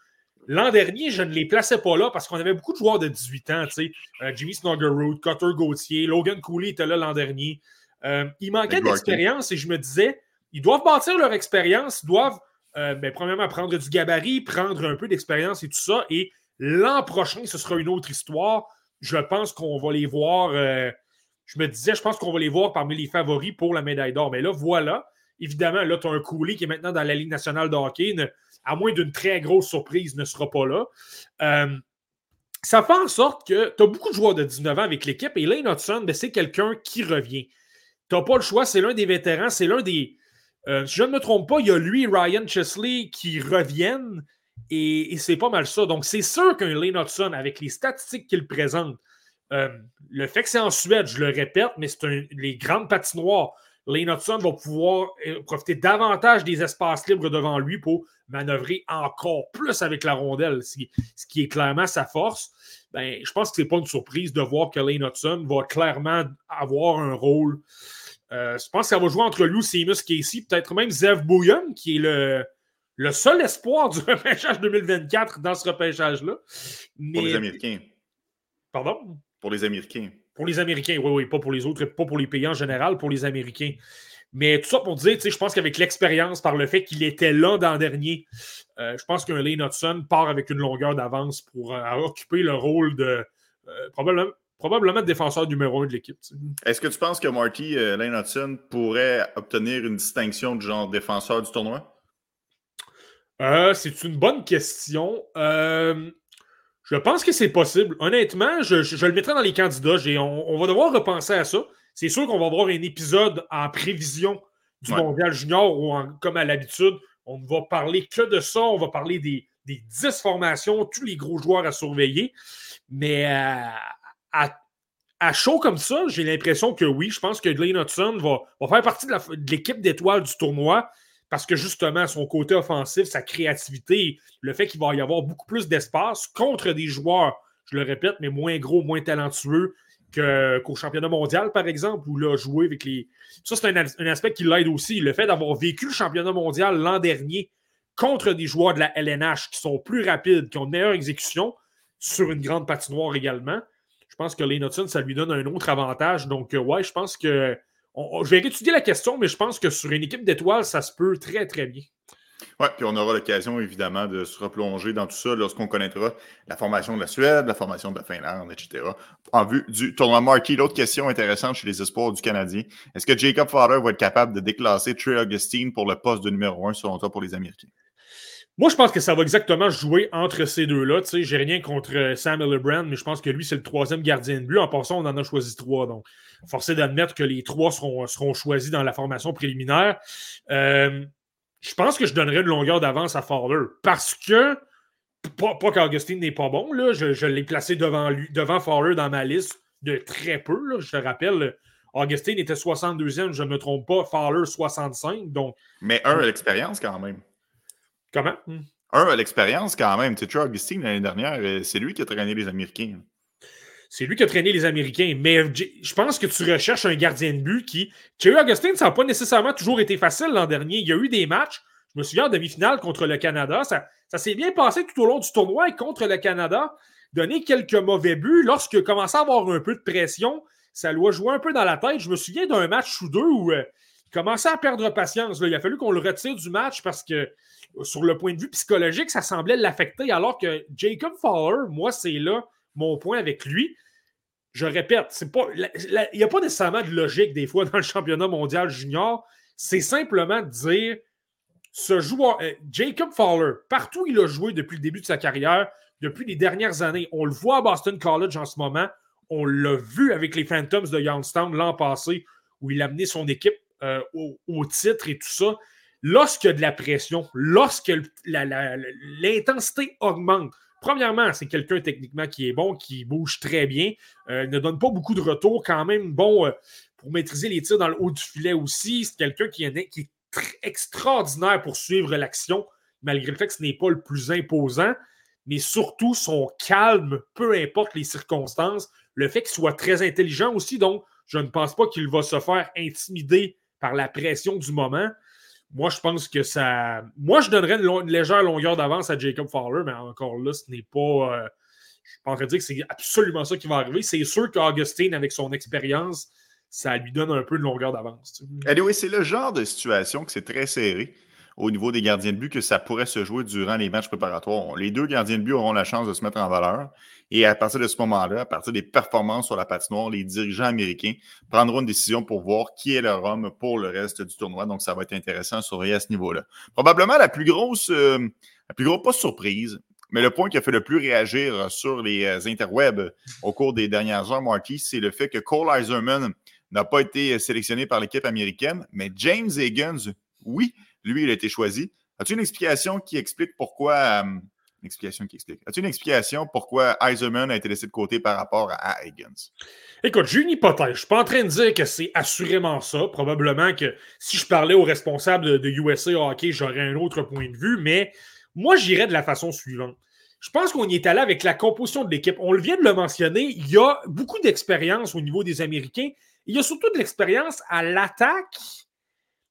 L'an dernier, je ne les plaçais pas là parce qu'on avait beaucoup de joueurs de 18 ans. Euh, Jimmy Snuggerud, Cutter Gauthier, Logan Cooley était là l'an dernier. Euh, il manquait d'expérience et je me disais, ils doivent bâtir leur expérience, ils doivent euh, ben, premièrement, prendre du gabarit, prendre un peu d'expérience et tout ça. Et l'an prochain, ce sera une autre histoire. Je pense qu'on va les voir. Euh, je me disais, je pense qu'on va les voir parmi les favoris pour la médaille d'or. Mais là, voilà. Évidemment, là, tu as un Cooley qui est maintenant dans la Ligue nationale de hockey, à moins d'une très grosse surprise, ne sera pas là. Euh, ça fait en sorte que tu as beaucoup de joueurs de 19 ans avec l'équipe et Lane Hudson, ben, c'est quelqu'un qui revient. Tu n'as pas le choix, c'est l'un des vétérans, c'est l'un des, euh, si je ne me trompe pas, il y a lui, Ryan Chesley, qui reviennent. Et, c'est pas mal ça. Donc, c'est sûr qu'un Lane Hudson, avec les statistiques qu'il présente, euh, le fait que c'est en Suède, je le répète, mais c'est les grandes patinoires. Lane Hudson va pouvoir euh, profiter davantage des espaces libres devant lui pour manœuvrer encore plus avec la rondelle, ce qui, est clairement sa force. Ben, je pense que ce n'est pas une surprise de voir que Lane Hudson va clairement avoir un rôle euh, je pense que ça va jouer entre Lou Seamus Casey, peut-être même Zev Bouillon, qui est le, le seul espoir du repêchage 2024 dans ce repêchage-là. Pour les Américains. Pardon? Pour les Américains. Pour les Américains, oui, oui, pas pour les autres, pas pour les pays en général, pour les Américains. Mais tout ça pour dire, je pense qu'avec l'expérience, par le fait qu'il était là dans dernier, euh, je pense qu'un Lane Hudson part avec une longueur d'avance pour euh, occuper le rôle de probablement, probablement défenseur numéro un de l'équipe. Est-ce que tu penses que Marty euh, Lane Hudson pourrait obtenir une distinction de genre défenseur du tournoi? Euh, c'est une bonne question. Euh, je pense que c'est possible. Honnêtement, je, le mettrai dans les candidats. On, va devoir repenser à ça. C'est sûr qu'on va avoir un épisode en prévision du Mondial Junior ou comme à l'habitude, on ne va parler que de ça. On va parler des, des 10 formations, tous les gros joueurs à surveiller. Mais à, chaud comme ça, j'ai l'impression que oui, je pense que Glenn Hudson va, faire partie de l'équipe d'étoiles du tournoi parce que justement, son côté offensif, sa créativité, le fait qu'il va y avoir beaucoup plus d'espace contre des joueurs, je le répète, mais moins gros, moins talentueux qu'au championnat mondial, par exemple, où il a joué avec les. Ça, c'est un, aspect qui l'aide aussi. Le fait d'avoir vécu le championnat mondial l'an dernier contre des joueurs de la LNH qui sont plus rapides, qui ont une meilleure exécution sur une grande patinoire également je pense que Lane ça lui donne un autre avantage. Donc, euh, ouais, je pense que. je vais étudier la question, mais je pense que sur une équipe d'étoiles, ça se peut très, très bien. Oui, puis on aura l'occasion, évidemment, de se replonger dans tout ça lorsqu'on connaîtra la formation de la Suède, la formation de la Finlande, etc. En vue du tournoi Marquis. L'autre question intéressante chez les espoirs du Canadien. Est-ce que Jacob Fowler va être capable de déclasser Trey Augustine pour le poste de numéro un, selon toi, pour les Américains? Moi, je pense que ça va exactement jouer entre ces deux-là. Tu sais, j'ai rien contre euh, Sam Brand, mais je pense que lui, c'est le troisième gardien de but. En passant, on en a choisi trois. Donc, forcé d'admettre que les trois seront, seront choisis dans la formation préliminaire. Euh, je pense que je donnerais une longueur d'avance à Fowler parce que, pas, qu'Augustine n'est pas bon, là, je, l'ai placé devant, lui, devant Fowler dans ma liste de très peu. Je te rappelle, Augustine était 62e, je ne me trompe pas, Fowler 65. Donc, Mais un à l'expérience quand même. Comment? Hmm. Un, l'expérience quand même. Tu sais, Augustine, l'année dernière, euh, c'est lui qui a traîné les Américains. C'est lui qui a traîné les Américains. Mais je pense que tu recherches un gardien de but qui. Thierry Augustine, ça n'a pas nécessairement toujours été facile l'an dernier. Il y a eu des matchs. Je me souviens en demi-finale contre le Canada. Ça, ça s'est bien passé tout au long du tournoi et contre le Canada. Donner quelques mauvais buts. Lorsque commençait à avoir un peu de pression, ça lui a joué un peu dans la tête. Je me souviens d'un match ou deux où euh, commençait à perdre patience. Il a fallu qu'on le retire du match parce que sur le point de vue psychologique, ça semblait l'affecter, alors que Jacob Fowler, moi, c'est là mon point avec lui. Je répète, il n'y a pas nécessairement de logique des fois dans le championnat mondial junior. C'est simplement de dire ce joueur, euh, Jacob Fowler, partout où il a joué depuis le début de sa carrière, depuis les dernières années, on le voit à Boston College en ce moment, on l'a vu avec les Phantoms de Youngstown l'an passé, où il a amené son équipe euh, au, titre et tout ça. Lorsqu'il y a de la pression, lorsque l'intensité augmente, premièrement, c'est quelqu'un techniquement qui est bon, qui bouge très bien, euh, ne donne pas beaucoup de retour, quand même bon euh, pour maîtriser les tirs dans le haut du filet aussi. C'est quelqu'un qui, est extraordinaire pour suivre l'action, malgré le fait que ce n'est pas le plus imposant, mais surtout son calme, peu importe les circonstances, le fait qu'il soit très intelligent aussi, donc je ne pense pas qu'il va se faire intimider par la pression du moment. Moi, je pense que ça. Moi, je donnerais une, légère longueur d'avance à Jacob Fowler, mais encore là, ce n'est pas. Euh, je pense dire que c'est absolument ça qui va arriver. C'est sûr qu'Augustine, avec son expérience, ça lui donne un peu de longueur d'avance. Anyway, c'est le genre de situation que c'est très serré au niveau des gardiens de but que ça pourrait se jouer durant les matchs préparatoires. Les deux gardiens de but auront la chance de se mettre en valeur. Et à partir de ce moment-là, à partir des performances sur la patinoire, les dirigeants américains prendront une décision pour voir qui est leur homme pour le reste du tournoi. Donc, ça va être intéressant à surveiller à ce niveau-là. Probablement la plus grosse, euh, la plus grosse, pas surprise, mais le point qui a fait le plus réagir sur les euh, interwebs au cours des dernières heures, Marty, c'est le fait que Cole Eiserman n'a pas été sélectionné par l'équipe américaine, mais James Higgins, oui, lui, il a été choisi. As-tu une explication qui explique pourquoi. Euh, une explication qui explique. As-tu une explication pourquoi Eiserman a été laissé de côté par rapport à Higgins? Écoute, j'ai une hypothèse. Je ne suis pas en train de dire que c'est assurément ça. Probablement que si je parlais aux responsables de, USA Hockey, j'aurais un autre point de vue, mais moi, j'irais de la façon suivante. Je pense qu'on y est allé avec la composition de l'équipe. On vient de le mentionner, il y a beaucoup d'expérience au niveau des Américains. Il y a surtout de l'expérience à l'attaque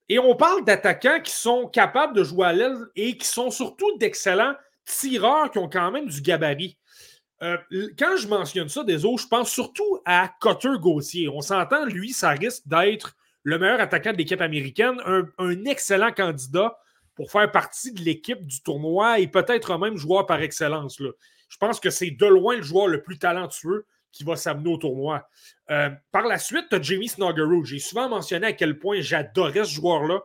et on parle d'attaquants qui sont capables de jouer à l'aile et qui sont surtout d'excellents tireurs qui ont quand même du gabarit. Euh, quand je mentionne ça, des autres, je pense surtout à Cotter Gauthier. On s'entend, lui, ça risque d'être le meilleur attaquant de l'équipe américaine, un, excellent candidat pour faire partie de l'équipe du tournoi et peut-être même joueur par excellence. Je pense que c'est de loin le joueur le plus talentueux qui va s'amener au tournoi. Euh, par la suite, tu as Jamie Snuggerud. J'ai souvent mentionné à quel point j'adorais ce joueur-là.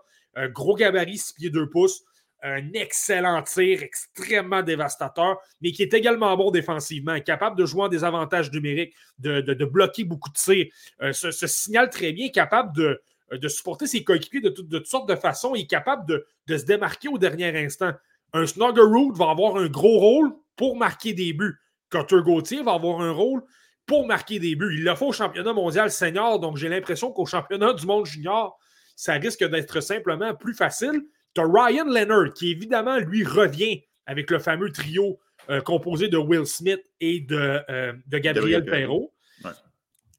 Gros gabarit, 6 pieds 2 pouces, un excellent tir, extrêmement dévastateur, mais qui est également bon défensivement, capable de jouer en des avantages numériques, de, bloquer beaucoup de tirs. Euh, se, signale très bien, capable de, de supporter ses coéquipiers de, toutes sortes de façons et capable de, se démarquer au dernier instant. Un Snuggerud va avoir un gros rôle pour marquer des buts. Cutter Gauthier va avoir un rôle pour marquer des buts. Il le faut au championnat mondial senior, donc j'ai l'impression qu'au championnat du monde junior, ça risque d'être simplement plus facile. Tu as Ryan Leonard, qui évidemment, lui, revient avec le fameux trio euh, composé de Will Smith et de, euh, de Gabriel Perrault.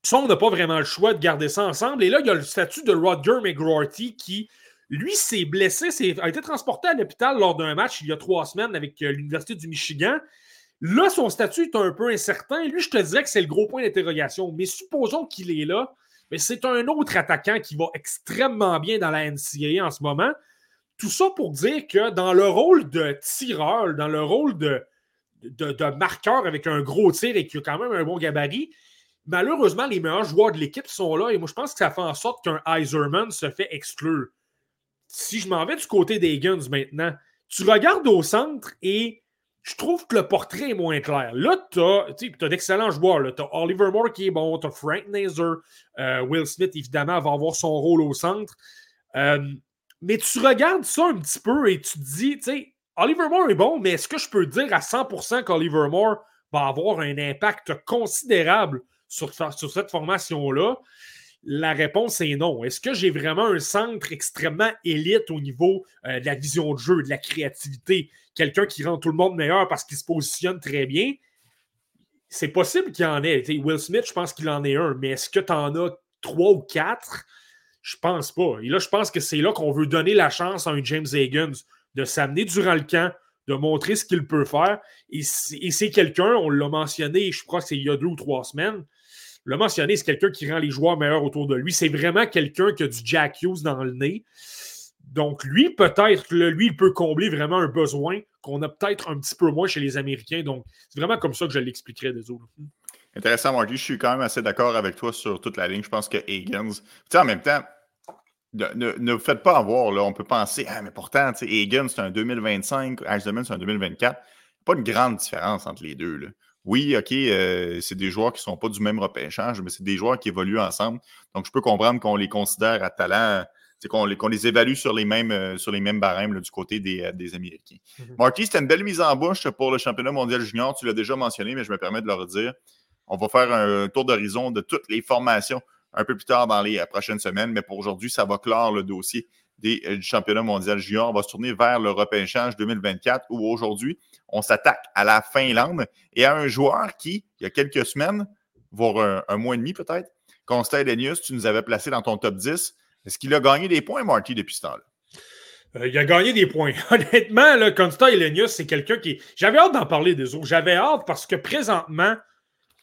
Ça, on n'a pas vraiment le choix de garder ça ensemble. Et là, il y a le statut de Roger McGrorty qui, lui, s'est blessé, a été transporté à l'hôpital lors d'un match il y a trois semaines avec euh, l'Université du Michigan. Là, son statut est un peu incertain. Lui, je te dirais que c'est le gros point d'interrogation. Mais supposons qu'il est là. C'est un autre attaquant qui va extrêmement bien dans la NCAA en ce moment. Tout ça pour dire que dans le rôle de tireur, dans le rôle de, de, marqueur avec un gros tir et qui a quand même un bon gabarit, malheureusement, les meilleurs joueurs de l'équipe sont là. Et moi, je pense que ça fait en sorte qu'un Iserman se fait exclure. Si je m'en vais du côté des Guns maintenant, tu regardes au centre et je trouve que le portrait est moins clair. Là, tu as, d'excellents joueurs. Tu as Oliver Moore qui est bon, tu as Frank Nazer, euh, Will Smith, évidemment, va avoir son rôle au centre. Euh, mais tu regardes ça un petit peu et tu te dis, tu sais, Oliver Moore est bon, mais est-ce que je peux dire à 100% qu'Oliver Moore va avoir un impact considérable sur, sur cette formation-là? La réponse est non. Est-ce que j'ai vraiment un centre extrêmement élite au niveau euh, de la vision de jeu, de la créativité? Quelqu'un qui rend tout le monde meilleur parce qu'il se positionne très bien? C'est possible qu'il en ait. Will Smith, je pense qu'il en est un, mais est-ce que tu en as trois ou quatre? Je pense pas. Et là, je pense que c'est là qu'on veut donner la chance à un James Higgins de s'amener durant le camp, de montrer ce qu'il peut faire. Et c'est quelqu'un, on l'a mentionné, je crois que c'est il y a deux ou trois semaines, le mentionner, c'est quelqu'un qui rend les joueurs meilleurs autour de lui. C'est vraiment quelqu'un qui a du Jack Hughes dans le nez. Donc, lui, peut-être, lui, il peut combler vraiment un besoin qu'on a peut-être un petit peu moins chez les Américains. Donc, c'est vraiment comme ça que je l'expliquerai des autres. Intéressant, Marty. Je suis quand même assez d'accord avec toi sur toute la ligne. Je pense que Higgins. Tu sais, en même temps, ne, vous faites pas avoir. Là. On peut penser, ah, mais pourtant, Egan, c'est un 2025, Ashman, c'est un 2024. Pas une grande différence entre les deux. Là. Oui, OK, euh, c'est des joueurs qui ne sont pas du même repêchage, mais c'est des joueurs qui évoluent ensemble. Donc, je peux comprendre qu'on les considère à talent, qu'on les, les, évalue sur les mêmes, euh, sur les mêmes barèmes du côté des, euh, des Américains. Mm-hmm. Marty, c'était une belle mise en bouche pour le championnat mondial junior. Tu l'as déjà mentionné, mais je me permets de le redire. On va faire un tour d'horizon de toutes les formations un peu plus tard dans les prochaines semaines, mais pour aujourd'hui, ça va clore le dossier des, du championnat mondial junior. On va se tourner vers le repêchage 2024 où aujourd'hui, on s'attaque à la Finlande et à un joueur qui, il y a quelques semaines, voire un, mois et demi peut-être, Constant Elenius, tu nous avais placé dans ton top 10. Est-ce qu'il a gagné des points, Marty, depuis ce temps-là? Euh, il a gagné des points. Honnêtement, là, Constant c'est quelqu'un qui. J'avais hâte d'en parler des autres. J'avais hâte parce que présentement,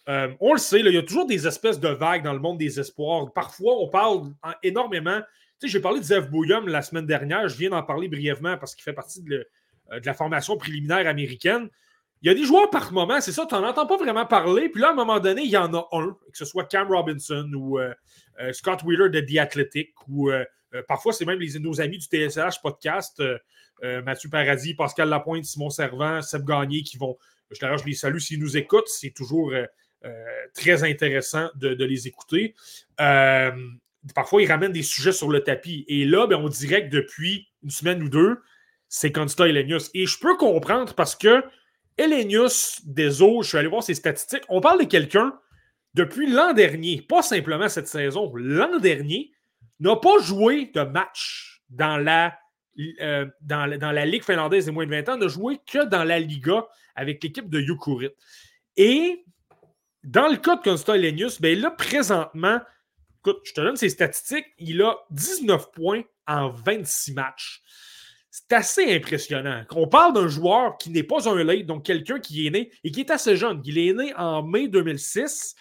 euh, on le sait, il y a toujours des espèces de vagues dans le monde des espoirs. Parfois, on parle énormément. Sais, j'ai parlé de Zev Bouillum la semaine dernière. Je viens d'en parler brièvement parce qu'il fait partie de, euh, de la formation préliminaire américaine. Il y a des joueurs par moment, c'est ça, tu n'en entends pas vraiment parler. Puis là, à un moment donné, il y en a un, que ce soit Cam Robinson ou euh, euh, Scott Wheeler de The Athletic, ou parfois c'est même nos amis du TSH podcast, Mathieu Paradis, Pascal Lapointe, Simon Servant, Seb Gagné, qui vont. Je, je les salue s'ils nous écoutent. C'est toujours très intéressant de, les écouter. Parfois, ils ramènent des sujets sur le tapis. Et là, ben, on dirait que depuis une semaine ou deux, c'est Consta Elenius. Et je peux comprendre parce que Elenius, des eaux, je suis allé voir ses statistiques, on parle de quelqu'un depuis l'an dernier, pas simplement cette saison, l'an dernier, n'a pas joué de match dans la, euh, dans, la Ligue finlandaise des moins de 20 ans, n'a joué que dans la Liga avec l'équipe de Yukurit. Et dans le cas de Consta Elenius, ben là, présentement, écoute, je te donne ses statistiques, il a 19 points en 26 matchs. C'est assez impressionnant. On parle d'un joueur qui n'est pas un late, donc quelqu'un qui est né et qui est assez jeune. Il est né en mai 2006.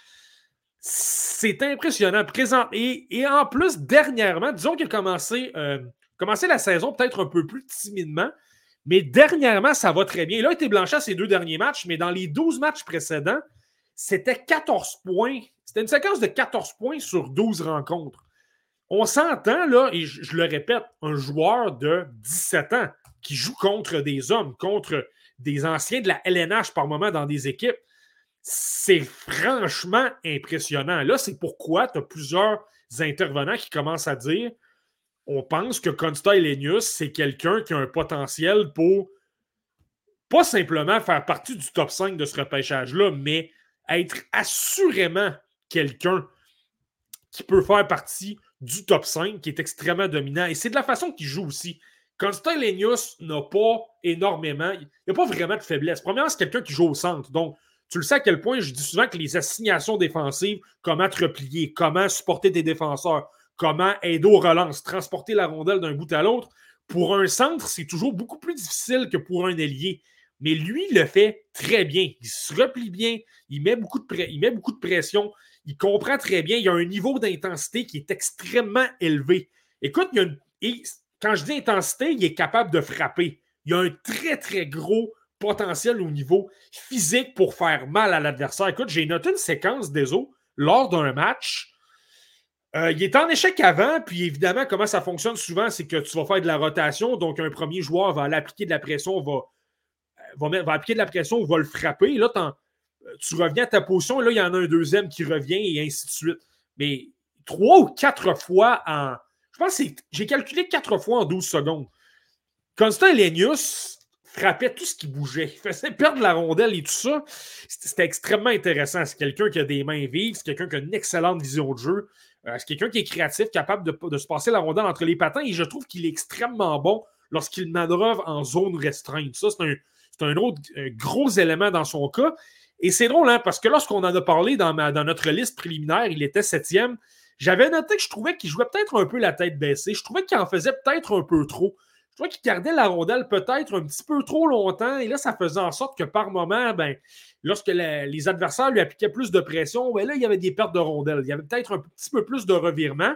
C'est impressionnant. Présent. Et, en plus, dernièrement, disons qu'il a commencé, euh, commencé la saison peut-être un peu plus timidement, mais dernièrement, ça va très bien. Il a été blanchi à ses deux derniers matchs, mais dans les 12 matchs précédents, c'était 14 points. C'était une séquence de 14 points sur 12 rencontres. On s'entend, là, et je, le répète, un joueur de 17 ans qui joue contre des hommes, contre des anciens de la LNH par moment dans des équipes, c'est franchement impressionnant. Là, c'est pourquoi tu as plusieurs intervenants qui commencent à dire on pense que Consta Elenius, c'est quelqu'un qui a un potentiel pour pas simplement faire partie du top 5 de ce repêchage-là, mais être assurément quelqu'un qui peut faire partie du top 5 qui est extrêmement dominant. Et c'est de la façon qu'il joue aussi. Constant Lenius n'a pas énormément, il n'a pas vraiment de faiblesse. Premièrement, c'est quelqu'un qui joue au centre. Donc, tu le sais à quel point je dis souvent que les assignations défensives, comment te replier, comment supporter tes défenseurs, comment aider aux relances, transporter la rondelle d'un bout à l'autre, pour un centre, c'est toujours beaucoup plus difficile que pour un ailier. Mais lui, il le fait très bien. Il se replie bien, il met beaucoup de, pression, il comprend très bien, il a un niveau d'intensité qui est extrêmement élevé. Écoute, quand je dis intensité, il est capable de frapper. Il a un très, très gros potentiel au niveau physique pour faire mal à l'adversaire. Écoute, j'ai noté une séquence des eaux lors d'un match. Euh, il est en échec avant, puis évidemment, comment ça fonctionne souvent, c'est que tu vas faire de la rotation. Donc, un premier joueur va aller appliquer de la pression, va, va, appliquer de la pression, va le frapper. Et là, tu reviens à ta position, et là, il y en a un deuxième qui revient, et ainsi de suite. Mais trois ou quatre fois en. Je pense que j'ai calculé quatre fois en 12 secondes. Constant Elenius frappait tout ce qui bougeait. Il faisait perdre la rondelle et tout ça. C'était extrêmement intéressant. C'est quelqu'un qui a des mains vives, c'est quelqu'un qui a une excellente vision de jeu. Euh, c'est quelqu'un qui est créatif, capable de, de, se passer la rondelle entre les patins. Et je trouve qu'il est extrêmement bon lorsqu'il manœuvre en zone restreinte. Ça, c'est un, un, autre gros élément dans son cas. Et c'est drôle, hein, parce que lorsqu'on en a parlé dans, dans notre liste préliminaire, il était septième. J'avais noté que je trouvais qu'il jouait peut-être un peu la tête baissée. Je trouvais qu'il en faisait peut-être un peu trop. Je trouvais qu'il gardait la rondelle peut-être un petit peu trop longtemps. Et là, ça faisait en sorte que par moment, ben, lorsque les adversaires lui appliquaient plus de pression, ben là, il y avait des pertes de rondelles. Il y avait peut-être un petit peu plus de revirement.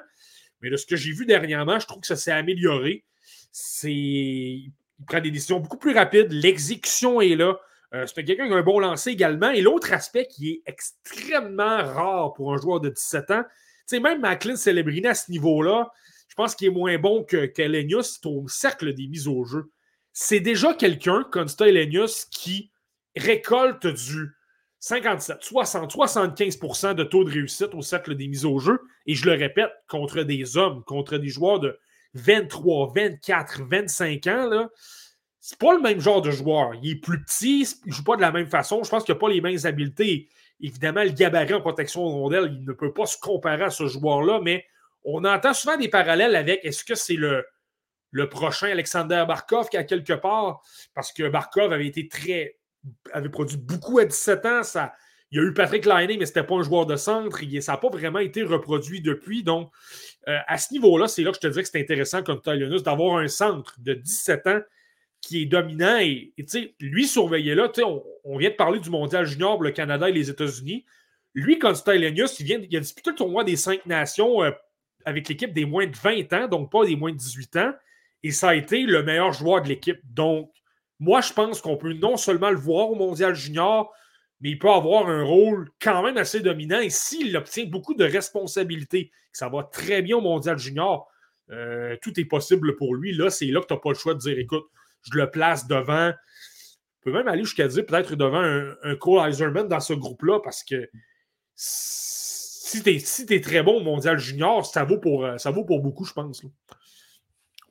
Mais de ce que j'ai vu dernièrement, je trouve que ça s'est amélioré. C'est... Il prend des décisions beaucoup plus rapides. L'exécution est là. Euh, c'est quelqu'un qui a un bon lancer également. Et l'autre aspect qui est extrêmement rare pour un joueur de 17 ans, tu sais, même Macklin Celebrini à ce niveau-là, je pense qu'il est moins bon que qu'Elenius au cercle des mises au jeu. C'est déjà quelqu'un, Consta Elenius, qui récolte du 57, 60, 75% de taux de réussite au cercle des mises au jeu. Et je le répète, contre des hommes, contre des joueurs de 23, 24, 25 ans, là, c'est pas le même genre de joueur. Il est plus petit, il joue pas de la même façon. Je pense qu'il n'a pas les mêmes habiletés. Évidemment, le gabarit en protection de rondelle, il ne peut pas se comparer à ce joueur-là, mais on entend souvent des parallèles avec est-ce que c'est le, prochain Alexander Barkov qui a quelque part, parce que Barkov avait été très. avait produit beaucoup à 17 ans. Ça, il y a eu Patrick Liney, mais ce n'était pas un joueur de centre. ça n'a pas vraiment été reproduit depuis. Donc, euh, à ce niveau-là, c'est là que je te dis que c'est intéressant comme Talionus d'avoir un centre de 17 ans qui est dominant. Et, sais, lui, surveiller là, on, on vient de parler du mondial junior pour le Canada et les États-Unis. Lui, Constant Elenius, il, vient, il a disputé le tournoi des cinq nations euh, avec l'équipe des moins de 20 ans, donc pas des moins de 18 ans. Et ça a été le meilleur joueur de l'équipe. Donc, moi, je pense qu'on peut non seulement le voir au mondial junior, mais il peut avoir un rôle quand même assez dominant. Et s'il obtient beaucoup de responsabilités, ça va très bien au mondial junior, euh, tout est possible pour lui. Là, c'est là que tu n'as pas le choix de dire écoute, je le place devant. Je peux même aller jusqu'à dire peut-être devant un, un Cole dans ce groupe-là parce que si tu es, si très bon au mondial junior, ça vaut pour, euh, ça vaut pour beaucoup, je pense.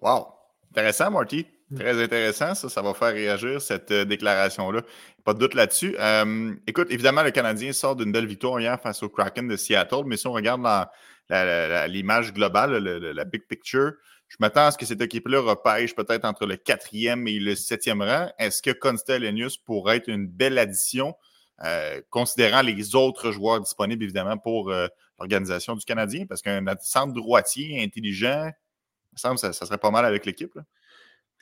Wow! Intéressant, Marty. Mm. Très intéressant, ça, ça va faire réagir cette euh, déclaration-là. Pas de doute là-dessus. Euh, écoute, évidemment, le Canadien sort d'une belle victoire hier face au Kraken de Seattle, mais si on regarde l'image globale, la big picture, je m'attends à ce que cette équipe-là repêche peut-être entre le quatrième et le septième rang. Est-ce que Constelenius pourrait être une belle addition, euh, considérant les autres joueurs disponibles, évidemment, pour l'organisation du Canadien? Parce qu'un centre droitier intelligent, il me semble que ça, serait pas mal avec l'équipe.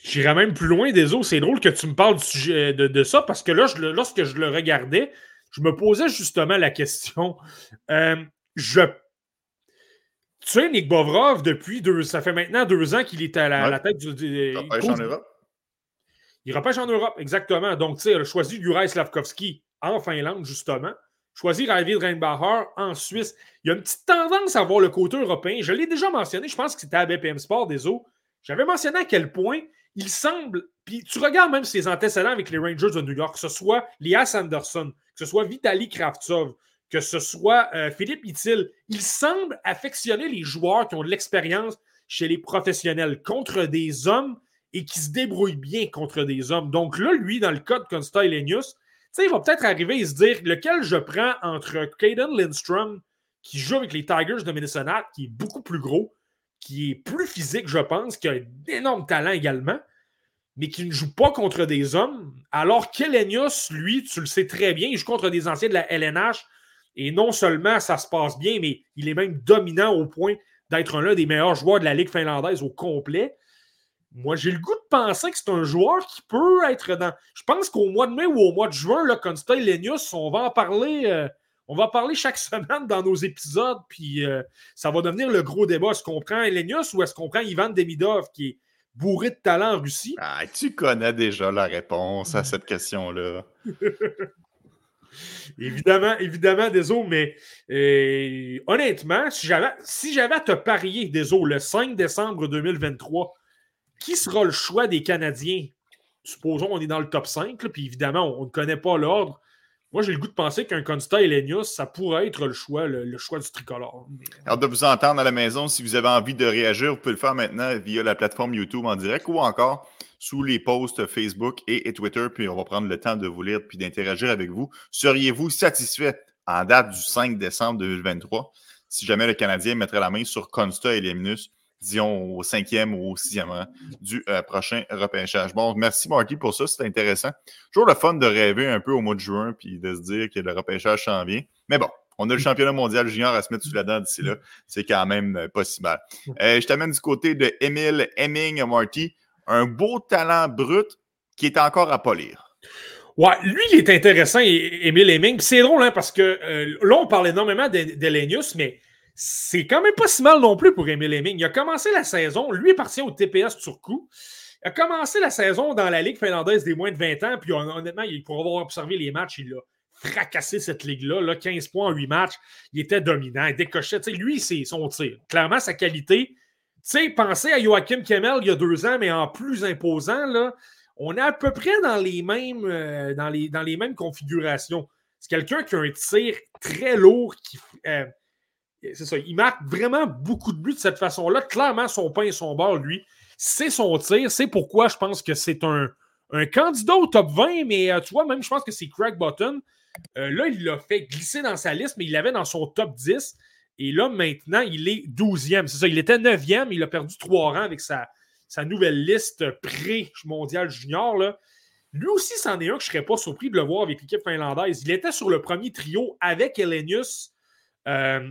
J'irais même plus loin des autres. C'est drôle que tu me parles du sujet de, ça parce que là, lorsque je le regardais, je me posais justement la question. Euh, je tu sais, Nick Bovrov, depuis deux, ça fait maintenant deux ans qu'il est à la, tête du. il repêche en Europe. Il repêche en Europe, exactement. Donc, tu sais, il a choisi Juraj Slavkovski en Finlande, justement. Choisi Ravid Reinbacher en Suisse. Il y a une petite tendance à voir le côté européen. Je l'ai déjà mentionné, je pense que c'était à BPM Sport des eaux. J'avais mentionné à quel point il semble. Puis tu regardes même ses antécédents avec les Rangers de New York, que ce soit Lias Anderson, que ce soit Vitaly Kravtsov, que ce soit euh, Philippe Itil, il semble affectionner les joueurs qui ont de l'expérience chez les professionnels contre des hommes et qui se débrouillent bien contre des hommes. Donc là, lui, dans le cas de Consta il va peut-être arriver et se dire lequel je prends entre Caden Lindstrom, qui joue avec les Tigers de Minnesota, qui est beaucoup plus gros, qui est plus physique, je pense, qui a d'énormes talent également, mais qui ne joue pas contre des hommes, alors qu'Elenius, lui, tu le sais très bien, il joue contre des anciens de la LNH et non seulement ça se passe bien, mais il est même dominant au point d'être l'un des meilleurs joueurs de la Ligue finlandaise au complet. Moi, j'ai le goût de penser que c'est un joueur qui peut être dans. Je pense qu'au mois de mai ou au mois de juin, là, Consta Lenius, on va en parler. Euh, on va parler chaque semaine dans nos épisodes, puis euh, ça va devenir le gros débat. Est-ce qu'on prend Elenius ou est-ce qu'on prend Ivan Demidov, qui est bourré de talent en Russie? Ah, tu connais déjà la réponse à cette question-là. évidemment, évidemment, désolé, mais euh, honnêtement, si j'avais, si à te parier, désolé, le 5 décembre 2023, qui sera le choix des Canadiens? Supposons qu'on est dans le top 5, puis évidemment, on ne connaît pas l'ordre. Moi, j'ai le goût de penser qu'un Consta Elenius, ça pourrait être le choix, le, choix du tricolore. Alors, de vous entendre à la maison, si vous avez envie de réagir, vous pouvez le faire maintenant via la plateforme YouTube en direct ou encore sous les posts Facebook et, Twitter, puis on va prendre le temps de vous lire puis d'interagir avec vous. Seriez-vous satisfait en date du 5 décembre 2023 si jamais le Canadien mettrait la main sur Consta et Leminus, disons au cinquième ou au sixième rang du euh, prochain repêchage. Bon, merci Marky pour ça, c'est intéressant. Toujours le fun de rêver un peu au mois de juin puis de se dire que le repêchage s'en vient. Mais bon, on a le championnat mondial junior à se mettre sous la dent d'ici là. C'est quand même euh, pas si mal. Euh, je t'amène du côté de Emile Hemming, Marty un beau talent brut qui est encore à polir. Ouais, lui, il est intéressant, Emile Heming. C'est drôle, hein, parce que euh, là, on parle énormément d'Elenius, mais c'est quand même pas si mal non plus pour Emile Heming. Il a commencé la saison, lui, appartient au TPS Turku. Il a commencé la saison dans la Ligue finlandaise des moins de 20 ans, puis honnêtement, pour avoir observé les matchs, il a fracassé cette ligue-là. Là, 15 points en 8 matchs. Il était dominant, il décochait. lui, c'est son tir. Clairement, sa qualité, pensez à Joachim Kemmel il y a deux ans, mais en plus imposant, là, on est à peu près dans les mêmes, euh, dans les, dans les mêmes configurations. C'est quelqu'un qui a un tir très lourd, qui. Euh, c'est ça, il marque vraiment beaucoup de buts de cette façon-là. Clairement, son pain et son bord, lui, c'est son tir. C'est pourquoi je pense que c'est un, candidat au top 20, mais euh, tu vois, même je pense que c'est Craig Button. là, il l'a fait glisser dans sa liste, mais il l'avait dans son top 10. Et là, maintenant, il est 12e. C'est ça, il était 9e, il a perdu trois rangs avec sa, nouvelle liste pré-mondial junior. Lui aussi, c'en est un que je ne serais pas surpris de le voir avec l'équipe finlandaise. Il était sur le premier trio avec Elenius euh,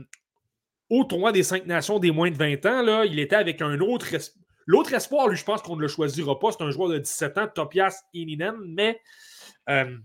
au tournoi des cinq nations des moins de 20 ans. Là. Il était avec un autre L'autre espoir, lui, je pense qu'on ne le choisira pas. C'est un joueur de 17 ans, Topias Ininen, mais, euh,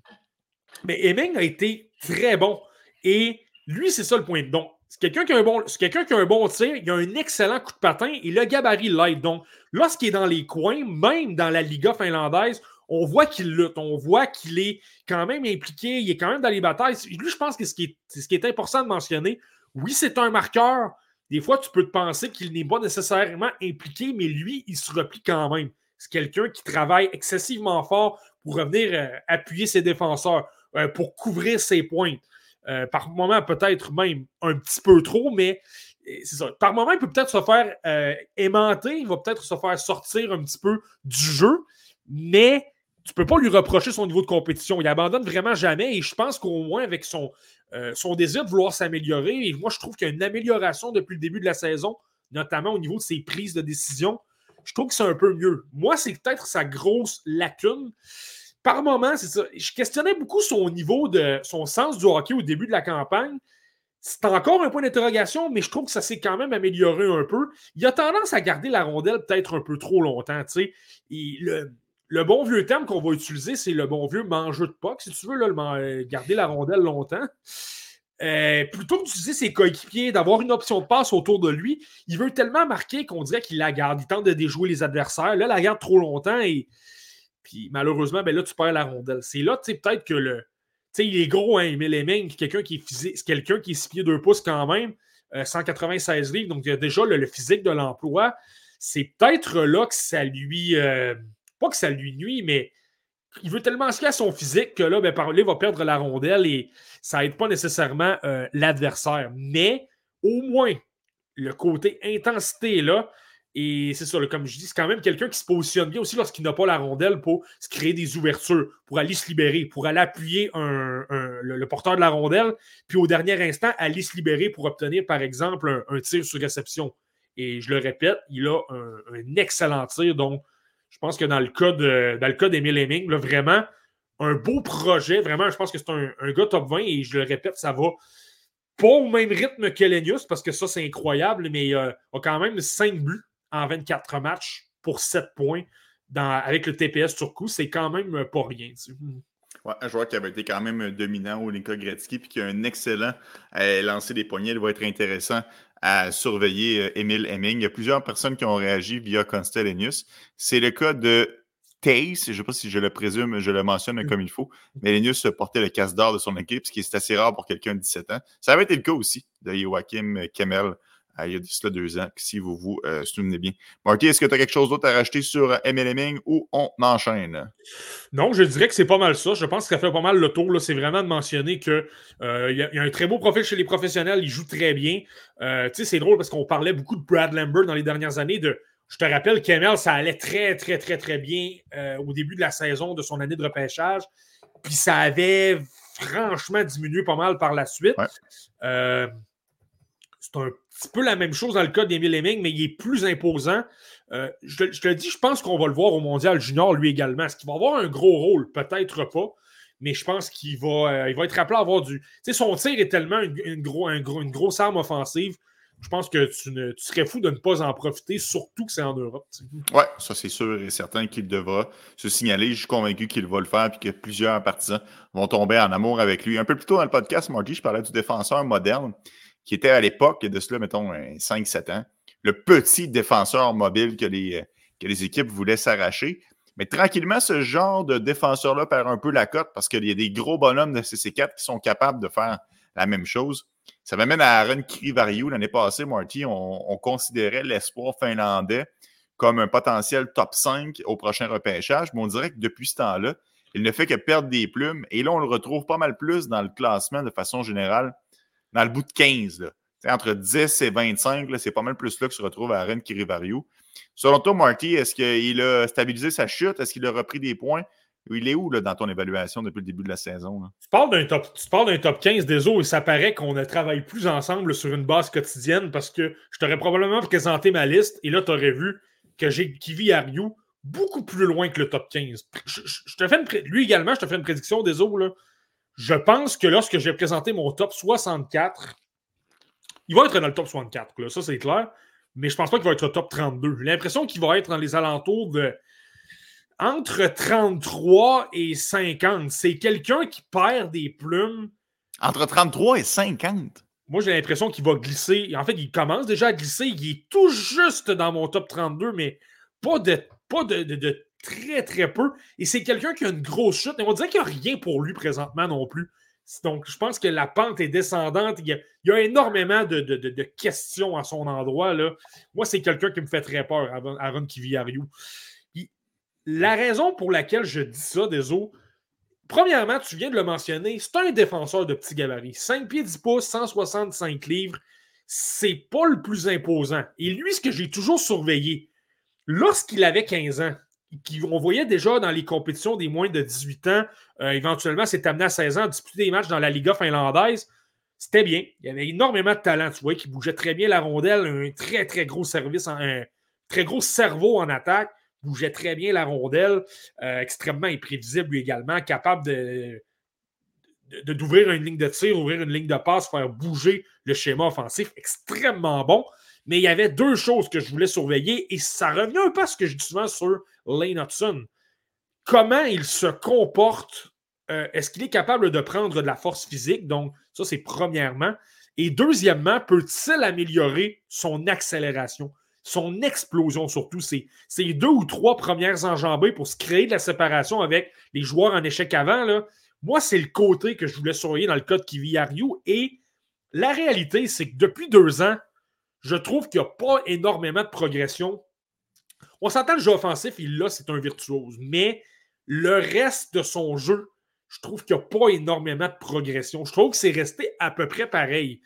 mais Heming a été très bon. Et lui, c'est ça le point. Donc, c'est quelqu'un qui, a un bon, qui a un bon tir, il a un excellent coup de patin et le gabarit l'aide. Donc, lorsqu'il est dans les coins, même dans la Liga finlandaise, on voit qu'il lutte, on voit qu'il est quand même impliqué, il est quand même dans les batailles. Lui, je pense que ce qui est, ce qui est important de mentionner, oui, c'est un marqueur. Des fois, tu peux te penser qu'il n'est pas nécessairement impliqué, mais lui, il se replie quand même. C'est quelqu'un qui travaille excessivement fort pour revenir euh, appuyer ses défenseurs, euh, pour couvrir ses pointes. Euh, par moment, peut-être même un petit peu trop, mais c'est ça. Par moment, il peut peut-être se faire aimanter, il va peut-être se faire sortir un petit peu du jeu, mais tu ne peux pas lui reprocher son niveau de compétition. Il abandonne vraiment jamais et je pense qu'au moins avec son, son désir de vouloir s'améliorer, et moi je trouve qu'il y a une amélioration depuis le début de la saison, notamment au niveau de ses prises de décision. Je trouve que c'est un peu mieux. Moi, c'est peut-être sa grosse lacune par moment, c'est ça. Je questionnais beaucoup son niveau de son sens du hockey au début de la campagne. C'est encore un point d'interrogation, mais je trouve que ça s'est quand même amélioré un peu. Il a tendance à garder la rondelle peut-être un peu trop longtemps. Le, le, bon vieux terme qu'on va utiliser, c'est le bon vieux mangeur de puck, si tu veux, garder la rondelle longtemps. Euh, plutôt que d'utiliser ses coéquipiers, d'avoir une option de passe autour de lui, il veut tellement marquer qu'on dirait qu'il la garde. Il tente de déjouer les adversaires. Là, la garde trop longtemps et puis malheureusement, ben là, tu perds la rondelle. C'est là, tu sais, peut-être que le. Tu sais, il est gros, hein, Emile Heming, quelqu'un qui est physique, quelqu'un qui est 6 pieds 2 pouces quand même, 196 euh, livres, donc il y a déjà le, physique de l'emploi. C'est peut-être là que ça lui. Euh, pas que ça lui nuit, mais il veut tellement se à son physique que là, ben, il va perdre la rondelle et ça n'aide pas nécessairement euh, l'adversaire. Mais au moins, le côté intensité là, et c'est ça, comme je dis, c'est quand même quelqu'un qui se positionne bien aussi lorsqu'il n'a pas la rondelle pour se créer des ouvertures, pour aller se libérer, pour aller appuyer le, porteur de la rondelle, puis au dernier instant, aller se libérer pour obtenir, par exemple, un, tir sur réception. Et je le répète, il a un, excellent tir. Donc, je pense que dans le cas de dans le cas d'Emile Heming, vraiment, un beau projet. Vraiment, je pense que c'est un, gars top 20 et je le répète, ça va pas au même rythme que parce que ça, c'est incroyable, mais il a quand même 5 buts en 24 matchs pour 7 points avec le TPS sur coup, c'est quand même pas rien. Ouais, un joueur qui avait été quand même dominant au Linka Gretzky puis qui a un excellent à lancer des poignets. Il va être intéressant à surveiller Emile euh, Hemming. Il y a plusieurs personnes qui ont réagi via Constellenius. C'est le cas de Tace, je ne sais pas si je le présume, je le mentionne mm. comme il faut, mais Lenius portait le casse d'or de son équipe, ce qui est assez rare pour quelqu'un de 17 ans. Ça avait été le cas aussi de Joachim Kemmel il y a cela deux ans, si vous vous euh, souvenez bien. Marty, est-ce que tu as quelque chose d'autre à rajouter sur MLMing ou on enchaîne? Non, je dirais que c'est pas mal ça. Je pense que ça fait pas mal le tour. C'est vraiment de mentionner qu'il euh, y, a un très beau profil chez les professionnels. Il joue très bien. Euh, c'est drôle parce qu'on parlait beaucoup de Brad Lambert dans les dernières années. De, je te rappelle qu'Emel, ça allait très, très, très, très bien au début de la saison de son année de repêchage. Puis ça avait franchement diminué pas mal par la suite. C'est un petit peu la même chose dans le cas d'Emile Heming, mais il est plus imposant. Euh, je, te le dis, je pense qu'on va le voir au Mondial Junior lui également. Est-ce qu'il va avoir un gros rôle? Peut-être pas. Mais je pense qu'il va, euh, va être appelé à avoir du. Tu sais, son tir est tellement une, gros, une grosse arme offensive. Je pense que tu, ne, tu, serais fou de ne pas en profiter, surtout que c'est en Europe. Oui, ça c'est sûr et certain qu'il devra se signaler. Je suis convaincu qu'il va le faire et que plusieurs partisans vont tomber en amour avec lui. Un peu plus tôt dans le podcast, Margie, je parlais du défenseur moderne qui était à l'époque de cela, mettons, 5-7 ans, le petit défenseur mobile que les, que les équipes voulaient s'arracher. Mais tranquillement, ce genre de défenseur-là perd un peu la cote parce qu'il y a des gros bonhommes de CC4 qui sont capables de faire la même chose. Ça m'amène à Aaron Kirivariou. L'année passée, Marty, on, considérait l'espoir finlandais comme un potentiel top 5 au prochain repêchage, mais on dirait que depuis ce temps-là, il ne fait que perdre des plumes. Et là, on le retrouve pas mal plus dans le classement de façon générale, dans le bout de 15. Entre 10 et 25, c'est pas mal plus là que se retrouve Aaron Kirivariou. Selon toi, Marty, est-ce qu'il a stabilisé sa chute? Est-ce qu'il a repris des points? Il est où là, dans ton évaluation depuis le début de la saison? Tu parles d'un top, top 15 des eaux et ça paraît qu'on ne travaille plus ensemble sur une base quotidienne parce que je t'aurais probablement présenté ma liste et là, tu aurais vu que j'ai Kivi Ariou beaucoup plus loin que le top 15. Je, te fais lui également, je te fais une prédiction des eaux. Là. Je pense que lorsque j'ai présenté mon top 64, il va être dans le top 64, là, ça c'est clair, mais je pense pas qu'il va être au top 32. J'ai l'impression qu'il va être dans les alentours de entre 33 et 50. C'est quelqu'un qui perd des plumes. Entre 33 et 50? Moi, j'ai l'impression qu'il va glisser. En fait, il commence déjà à glisser. Il est tout juste dans mon top 32, mais pas de, pas de, très, très peu. Et c'est quelqu'un qui a une grosse chute. Et on dirait qu'il n'y a rien pour lui présentement non plus. Donc, je pense que la pente est descendante. Il y a, énormément de, questions à son endroit. Là. Moi, c'est quelqu'un qui me fait très peur, Aaron Kiviariou. La raison pour laquelle je dis ça, Deso, premièrement, tu viens de le mentionner, c'est un défenseur de petit gabarit. 5 pieds 10 pouces, 165 livres, c'est pas le plus imposant. Et lui, ce que j'ai toujours surveillé, lorsqu'il avait 15 ans, on voyait déjà dans les compétitions des moins de 18 ans, euh, éventuellement, s'est amené à 16 ans à disputer des matchs dans la Liga finlandaise. C'était bien. Il y avait énormément de talent. Tu vois qu'il bougeait très bien la rondelle, un très, très gros service, un très gros cerveau en attaque bougeait très bien la rondelle, euh, extrêmement imprévisible également, capable de, d'ouvrir une ligne de tir, ouvrir une ligne de passe, faire bouger le schéma offensif, extrêmement bon. Mais il y avait deux choses que je voulais surveiller et ça revient un peu à ce que je dis souvent sur Lane Hudson. Comment il se comporte? Euh, est-ce qu'il est capable de prendre de la force physique? Donc, ça, c'est premièrement. Et deuxièmement, peut-il améliorer son accélération? son explosion surtout, c'est ces deux ou trois premières enjambées pour se créer de la séparation avec les joueurs en échec avant. Là. Moi, c'est le côté que je voulais surveiller dans le cas de Kivi Et la réalité, c'est que depuis deux ans, je trouve qu'il n'y a pas énormément de progression. On s'entend le jeu offensif, il là, c'est un virtuose. Mais le reste de son jeu, je trouve qu'il n'y a pas énormément de progression. Je trouve que c'est resté à peu près pareil.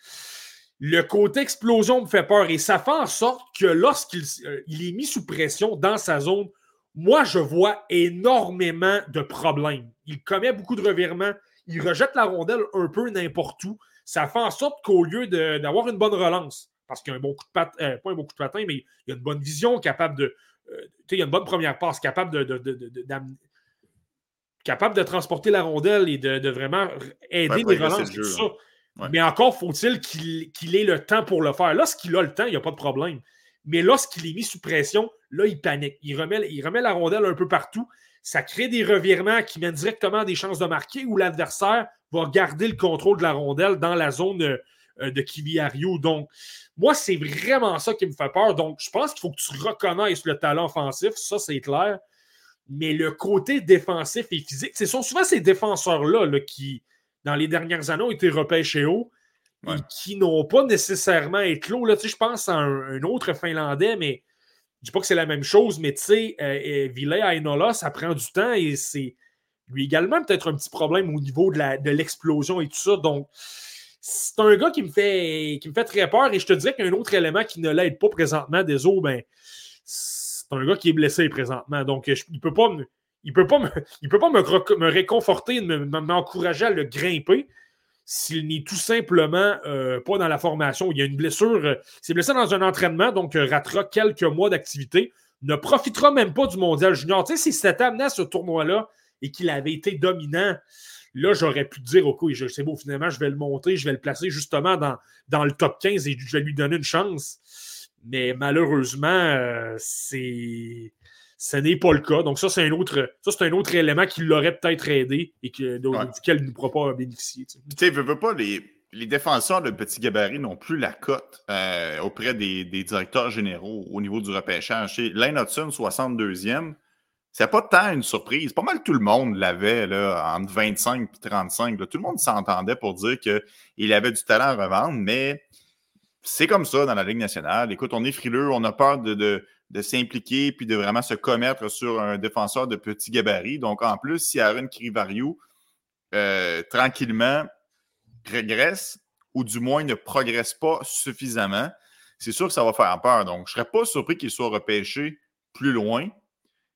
Le côté explosion me fait peur et ça fait en sorte que lorsqu'il euh, est mis sous pression dans sa zone, moi, je vois énormément de problèmes. Il commet beaucoup de revirements, il rejette la rondelle un peu n'importe où. Ça fait en sorte qu'au lieu d'avoir une bonne relance, parce qu'il y a un bon coup de patin, euh, pas un bon coup de patin, mais il y a une bonne vision, capable de. Euh, il y a une bonne première passe, capable de, capable de transporter la rondelle et de, vraiment aider les relances, tout ça. Mais encore faut-il qu'il ait le temps pour le faire. Lorsqu'il a le temps, il n'y a pas de problème. Mais lorsqu'il est mis sous pression, là, il panique. Il remet, il remet la rondelle un peu partout. Ça crée des revirements qui mènent directement à des chances de marquer où l'adversaire va garder le contrôle de la rondelle dans la zone euh, de Kiviario. Donc, moi, c'est vraiment ça qui me fait peur. Donc, je pense qu'il faut que tu reconnaisses le talent offensif. Ça, c'est clair. Mais le côté défensif et physique, ce sont souvent ces défenseurs-là là, qui, dans les dernières années, ont été repêchés haut et qui n'ont pas nécessairement éclos. Là, je pense à un, autre Finlandais, mais je ne dis pas que c'est la même chose, mais tu sais, euh, euh Ainola, ça prend du temps et c'est lui également peut-être un petit problème au niveau de l'explosion et tout ça. Donc, c'est un gars qui me, fait, qui me fait très peur et je te dirais qu'un autre élément qui ne l'aide pas présentement des ben, c'est un gars qui est blessé présentement. Donc, il ne peut pas me il peut pas, il peut pas me, réconforter, m'encourager à le grimper s'il n'est tout simplement euh, pas dans la formation. Il y a une blessure, euh, c'est blessé dans un entraînement, donc euh, ratera quelques mois d'activité, ne profitera même pas du mondial junior. Tu sais, si c'était amené à ce tournoi-là et qu'il avait été dominant, là, j'aurais pu dire, OK, c'est beau, finalement, je vais le monter, je vais le placer justement dans, dans le top 15 et je vais lui donner une chance. Mais malheureusement, c'est ce n'est pas le cas. Donc, ça, c'est un autre, ça, c'est un autre élément qui l'aurait peut-être aidé et que, duquel il ne pourra pas bénéficier. Tu sais, veux, pas, les, les, défenseurs de petit gabarit n'ont plus la cote euh, auprès des, directeurs généraux au niveau du repêchage. Lane Hudson, 62e, c'est pas tant une surprise. Pas mal tout le monde l'avait là, entre 25 et 35. Tout le monde s'entendait pour dire qu'il avait du talent à revendre, mais c'est comme ça dans la Ligue nationale. Écoute, on est frileux, on a peur de, de, s'impliquer puis de vraiment se commettre sur un défenseur de petit gabarit. Donc, en plus, si Aaron Krivariou, euh, tranquillement, régresse ou du moins ne progresse pas suffisamment, c'est sûr que ça va faire peur. Donc, je ne serais pas surpris qu'il soit repêché plus loin.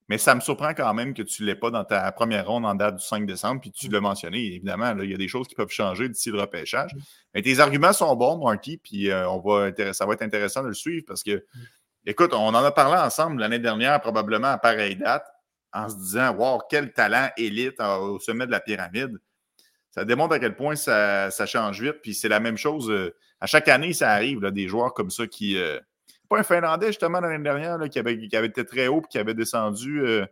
Mais ça me surprend quand même que tu ne l'aies pas dans ta première ronde en date du 5 décembre, puis tu mm. l'as mentionné. Évidemment, il y a des choses qui peuvent changer d'ici le repêchage. Mm. Mais tes arguments sont bons, Marky, puis euh, on va ça va être intéressant de le suivre parce que, mm. écoute, on en a parlé ensemble l'année dernière, probablement à pareille date, en se disant Wow, quel talent élite au sommet de la pyramide. Ça démontre à quel point ça, change vite. Puis c'est la même chose. Euh, à chaque année, ça arrive, des joueurs comme ça qui. Euh, pas un Finlandais, justement, l'année dernière, qui, avait, qui avait été très haut et qui avait descendu. Euh,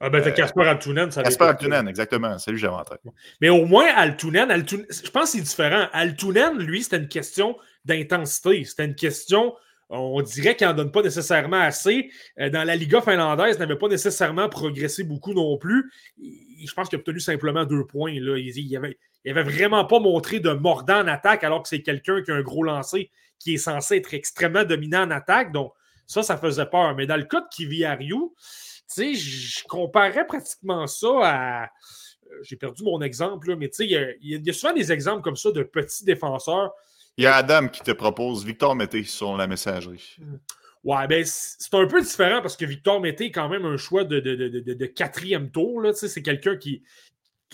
ah ben, t'as Casper Altunen. Casper Altunen, exactement. Salut, j'avais en tête. Mais au moins, Altunen, je pense que c'est différent. Altunen, lui, c'était une question d'intensité. C'était une question, on dirait qu'il n'en donne pas nécessairement assez. Euh, dans la Liga finlandaise, il n'avait pas nécessairement progressé beaucoup non plus. Je pense qu'il a obtenu simplement deux points. Là. Il n'avait il avait vraiment pas montré de mordant en attaque alors que c'est quelqu'un qui a un gros lancer qui est censé être extrêmement dominant en attaque. Donc, ça, ça faisait peur. Mais dans le cas de Kiviariu, tu sais, je comparais pratiquement ça à. Euh, j'ai perdu mon exemple, mais tu sais, il y, a souvent des exemples comme ça de petits défenseurs. Il y a Adam qui te propose Victor Mété sur la messagerie. Ouais, ben c'est un peu différent parce que Victor Mété est quand même un choix de, de, quatrième tour. C'est quelqu'un qui.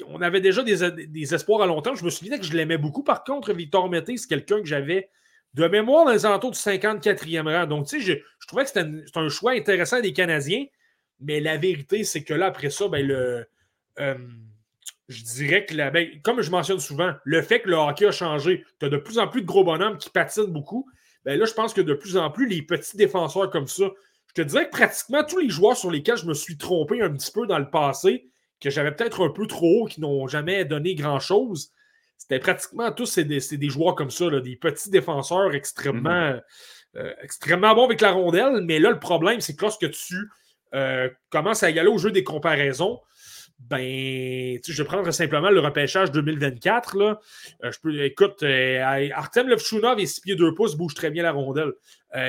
On avait déjà des, des, espoirs à long terme. Je me souviens que je l'aimais beaucoup. Par contre, Victor Mété, c'est quelqu'un que j'avais de mémoire dans les alentours du 54e rang. Donc, tu sais, je, trouvais que c'était un, choix intéressant des Canadiens, mais la vérité, c'est que là, après ça, ben, le, euh, je dirais que, la, ben, comme je mentionne souvent, le fait que le hockey a changé, tu as de plus en plus de gros bonhommes qui patinent beaucoup, ben là, je pense que de plus en plus, les petits défenseurs comme ça, je te dirais que pratiquement tous les joueurs sur lesquels je me suis trompé un petit peu dans le passé, que j'avais peut-être un peu trop haut, qui n'ont jamais donné grand-chose, c'était pratiquement tous des, des, joueurs comme ça, des petits défenseurs extrêmement, mhm. euh, extrêmement bons avec la rondelle. Mais là, le problème, c'est que lorsque tu euh, commences à y aller au jeu des comparaisons, ben, je vais prendre simplement le repêchage 2024. Là. Euh, je peux, écoute, Artem Levchunov est 6 pieds 2 pouces, bouge très bien la rondelle.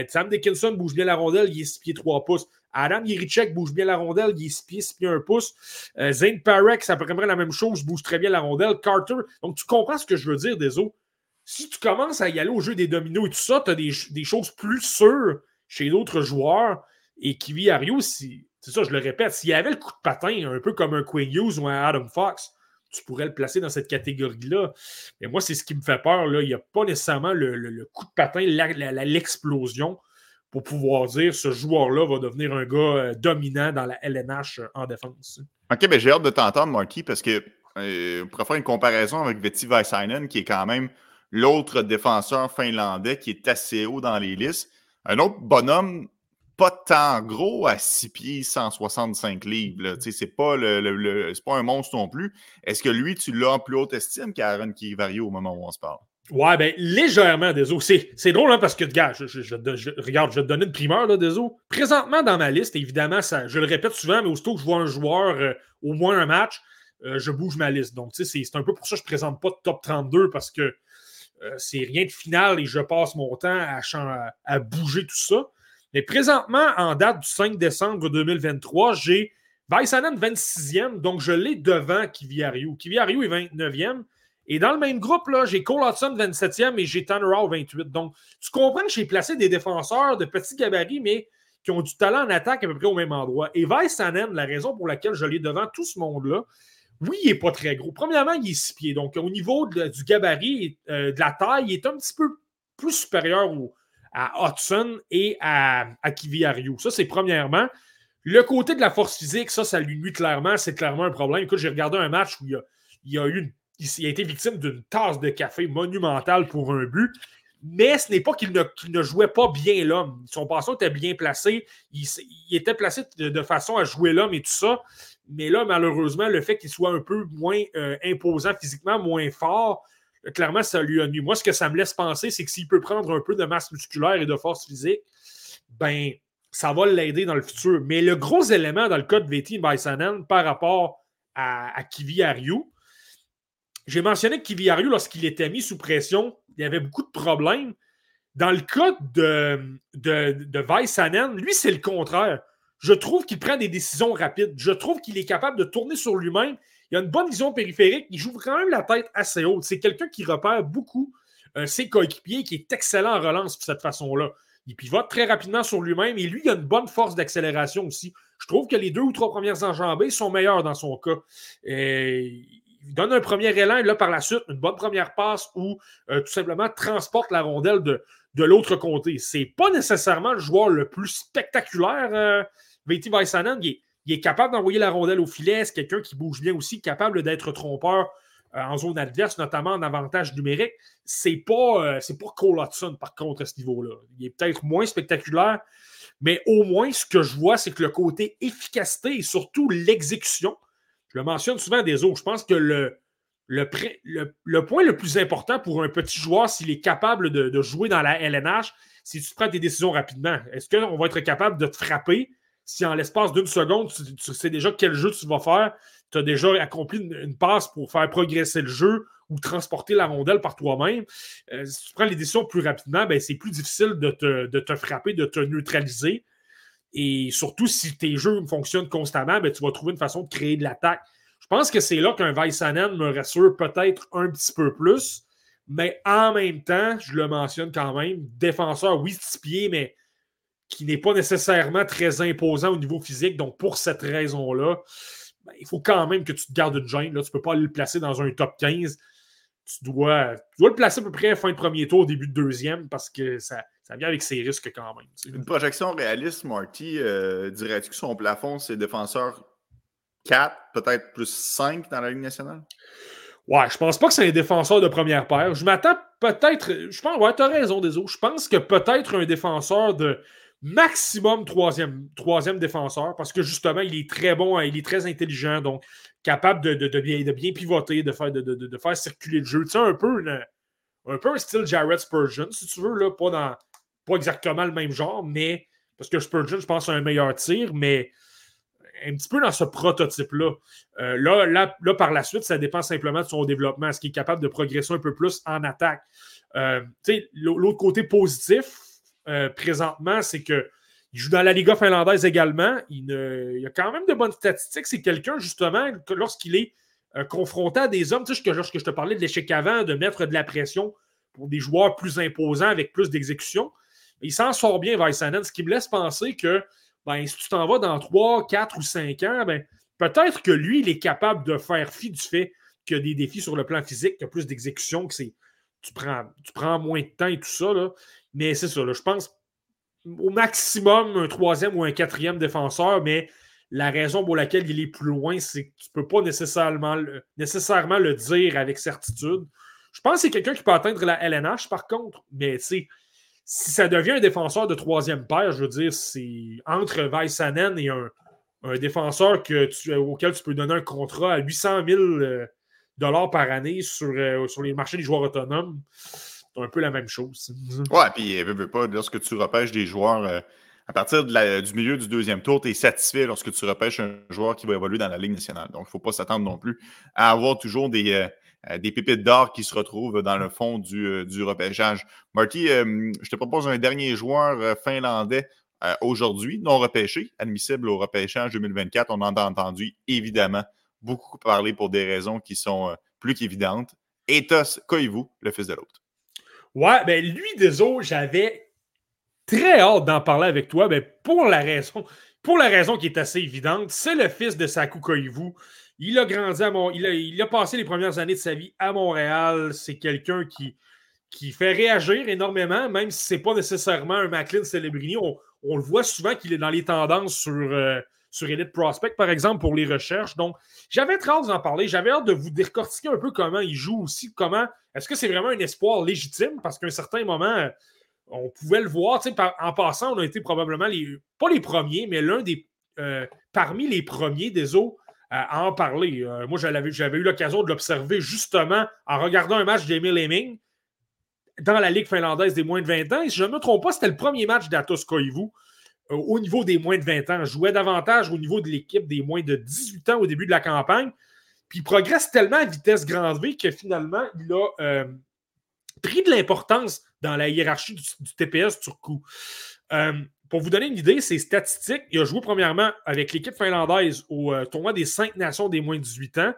Sam Dickinson bouge bien la rondelle, il est 6 pieds 3 pouces. Adam Yerichek bouge bien la rondelle, il est 6 pieds, 6 pieds 1 pouce. Euh, Zane Parek, ça peut la même chose, bouge très bien la rondelle. Carter, donc tu comprends ce que je veux dire, Deso. Si tu commences à y aller au jeu des dominos et tout ça, tu as des, choses plus sûres chez d'autres joueurs. Et Kiwi Ario, c'est ça, je le répète, s'il y avait le coup de patin, un peu comme un Quinn Hughes ou un Adam Fox, tu pourrais le placer dans cette catégorie-là. Mais moi, c'est ce qui me fait peur. Là. Il n'y a pas nécessairement le, coup de patin, l'explosion pour pouvoir dire ce joueur-là va devenir un gars euh, dominant dans la LNH euh, en défense. OK, mais ben, j'ai hâte de t'entendre, Marky, parce que euh, on pourrait faire une comparaison avec Vetti Vaisainen, qui est quand même l'autre défenseur finlandais qui est assez haut dans les listes. Un autre bonhomme, pas tant gros, à 6 pieds, 165 livres. C'est pas, le, pas un monstre non plus. Est-ce que lui, tu l'as en plus haute estime qu'Aaron varie au moment où on se parle? Ouais, ben légèrement, désolé. C'est drôle, hein, parce que, gars, je, regarde, je vais te donner une primeur, là, désolé. Présentement, dans ma liste, évidemment, ça, je le répète souvent, mais aussitôt que je vois un joueur, euh, au moins un match, euh, je bouge ma liste. Donc, tu sais, c'est un peu pour ça que je ne présente pas de top 32, parce que euh, c'est rien de final et je passe mon temps à, bouger tout ça. Mais présentement, en date du 5 décembre 2023, j'ai Vaissanen 26e, donc je l'ai devant Kiviario. Kiviario est 29e. Et dans le même groupe, là, j'ai Cole Hudson 27e et j'ai Tanner Hall 28. Donc, tu comprends que j'ai placé des défenseurs de petits gabarits, mais qui ont du talent en attaque à peu près au même endroit. Et Sanen, la raison pour laquelle je l'ai devant tout ce monde-là, oui, il n'est pas très gros. Premièrement, il est six pieds. Donc, au niveau du gabarit, euh, de la taille, il est un petit peu plus supérieur à Hudson et à, à Kiviario. Ça, c'est premièrement. Le côté de la force physique, ça, ça lui nuit clairement. C'est clairement un problème. Écoute, j'ai regardé un match où il y a, il y a eu une il, a été victime d'une tasse de café monumentale pour un but. Mais ce n'est pas qu'il ne, jouait pas bien l'homme. Son passage était bien placé. Il, était placé de, façon à jouer l'homme et tout ça. Mais là, malheureusement, le fait qu'il soit un peu moins euh, imposant physiquement, moins fort, clairement, ça lui a nuit. Moi, ce que ça me laisse penser, c'est que s'il peut prendre un peu de masse musculaire et de force physique, ben, ça va l'aider dans le futur. Mais le gros élément dans le cas de Veti Baisanen par rapport à, à Kivi j'ai mentionné que Kivi Ariou, lorsqu'il était mis sous pression, il y avait beaucoup de problèmes. Dans le cas de, de, de lui, c'est le contraire. Je trouve qu'il prend des décisions rapides. Je trouve qu'il est capable de tourner sur lui-même. Il a une bonne vision périphérique. Il joue quand même la tête assez haute. C'est quelqu'un qui repère beaucoup euh, ses coéquipiers, qui est excellent en relance de cette façon-là. Il pivote très rapidement sur lui-même et lui, il a une bonne force d'accélération aussi. Je trouve que les deux ou trois premières enjambées sont meilleures dans son cas. Et il donne un premier élan et là, par la suite, une bonne première passe ou euh, tout simplement transporte la rondelle de, de l'autre côté. C'est pas nécessairement le joueur le plus spectaculaire, euh, Veti Il, est, capable d'envoyer la rondelle au filet. C'est quelqu'un qui bouge bien aussi, capable d'être trompeur euh, en zone adverse, notamment en avantage numérique. C'est pas, euh, pas Cole Hudson, par contre, à ce niveau-là. Il est peut-être moins spectaculaire, mais au moins, ce que je vois, c'est que le côté efficacité et surtout l'exécution, je le mentionne souvent des autres, je pense que le, point le plus important pour un petit joueur, s'il est capable de, jouer dans la LNH, c'est que tu prends des décisions rapidement. Est-ce qu'on va être capable de te frapper? Si en l'espace d'une seconde, tu, sais déjà quel jeu tu vas faire, tu as déjà accompli une, passe pour faire progresser le jeu ou transporter la rondelle par toi-même. Euh, si tu prends les décisions plus rapidement, ben, c'est plus difficile de te, de te, frapper, de te neutraliser. Et surtout, si tes jeux fonctionnent constamment, ben, tu vas trouver une façon de créer de l'attaque. Je pense que c'est là qu'un Vaisanen me rassure peut-être un petit peu plus. Mais en même temps, je le mentionne quand même, défenseur, oui, six pieds, mais qui n'est pas nécessairement très imposant au niveau physique. Donc, pour cette raison-là, ben, il faut quand même que tu te gardes une gêne. Là. Tu ne peux pas aller le placer dans un top 15. Tu dois, tu dois le placer à peu près fin de premier tour, début de deuxième, parce que ça, ça vient avec ses risques quand même. Une projection réaliste, Marty, euh, dirais-tu que son plafond, c'est défenseur 4, peut-être plus 5 dans la Ligue nationale? Ouais, je pense pas que c'est un défenseur de première paire. Je m'attends peut-être. Je pense, ouais, t'as raison, désolé. Je pense que peut-être un défenseur de maximum troisième, troisième défenseur parce que justement, il est très bon, hein, il est très intelligent, donc capable de, de, bien, de bien, pivoter, de faire, de, faire circuler le jeu. Tu sais, un peu, un peu un style Jared Spurgeon, si tu veux, là, pas, dans, pas exactement le même genre, mais parce que Spurgeon, je pense, a un meilleur tir, mais un petit peu dans ce prototype-là. Euh, là, là, par la suite, ça dépend simplement de son développement. Est-ce qu'il est capable de progresser un peu plus en attaque? Euh, l'autre côté positif, euh, présentement, c'est qu'il joue dans la Liga finlandaise également. Il, a quand même de bonnes statistiques. C'est quelqu'un, justement, que lorsqu'il est confronté à des hommes, tu sais, lorsque je te parlais de l'échec avant, de mettre de la pression pour des joueurs plus imposants avec plus d'exécution, il s'en sort bien, Vaissanen, ce qui me laisse penser que ben, si tu t'en vas dans 3, 4 ou 5 ans, ben, peut-être que lui, il est capable de faire fi du fait qu'il y a des défis sur le plan physique, qu'il y a plus d'exécution, que c'est tu prends, tu prends moins de temps et tout ça. Là. Mais c'est ça, je pense au maximum un troisième ou un quatrième défenseur, mais la raison pour laquelle il est plus loin, c'est que tu ne peux pas nécessairement, nécessairement le dire avec certitude. Je pense que c'est quelqu'un qui peut atteindre la LNH, par contre, mais tu si ça devient un défenseur de troisième paire, je veux dire, c'est entre Vaisanen et un, défenseur que tu, auquel tu peux donner un contrat à 800 000 euh, dollars par année sur, euh, sur les marchés des joueurs autonomes. C'est un peu la même chose. Ouais, puis pas, lorsque tu repêches des joueurs euh, à partir du milieu du deuxième tour, tu es satisfait lorsque tu repêches un joueur qui va évoluer dans la Ligue nationale. Donc, il ne faut pas s'attendre non plus à avoir toujours des, euh, des pépites d'or qui se retrouvent dans le fond du, euh, du repêchage. Marty, euh, je te propose un dernier joueur finlandais aujourd'hui, non repêché, admissible au repêchage 2024. On en a entendu évidemment beaucoup parler pour des raisons qui sont plus qu'évidentes. Etos Koivu, le fils de l'autre. Ouais, ben lui, désolé, j'avais très hâte d'en parler avec toi, ben pour la raison, pour la raison qui est assez évidente, c'est le fils de Saku Koivu. Il a grandi à il a, passé les premières années de sa vie à Montréal. C'est quelqu'un qui, fait réagir énormément, même si ce n'est pas nécessairement un Macklin Celebrini. On, le voit souvent qu'il est dans les tendances sur, euh, sur Elite Prospect, par exemple, pour les recherches. Donc, j'avais très hâte d'en parler. J'avais hâte de vous décortiquer un peu comment il joue aussi. Comment est-ce que c'est vraiment un espoir légitime? Parce qu'à un certain moment, on pouvait le voir. en passant, on a été probablement les, pas les premiers, mais l'un des euh, parmi les premiers des autres à en parler. Euh, moi, j'avais eu l'occasion de l'observer justement en regardant un match d'Emile Heming dans la Ligue finlandaise des moins de 20 ans. Et si je ne me trompe pas, c'était le premier match d'Atos Koivu au niveau des moins de 20 ans, jouait davantage au niveau de l'équipe des moins de 18 ans au début de la campagne. Puis il progresse tellement à vitesse grande V que finalement, il a euh, pris de l'importance dans la hiérarchie du, TPS Turcou. Euh, pour vous donner une idée, ses statistiques, il a joué premièrement avec l'équipe finlandaise au euh, tournoi des cinq nations des moins de 18 ans.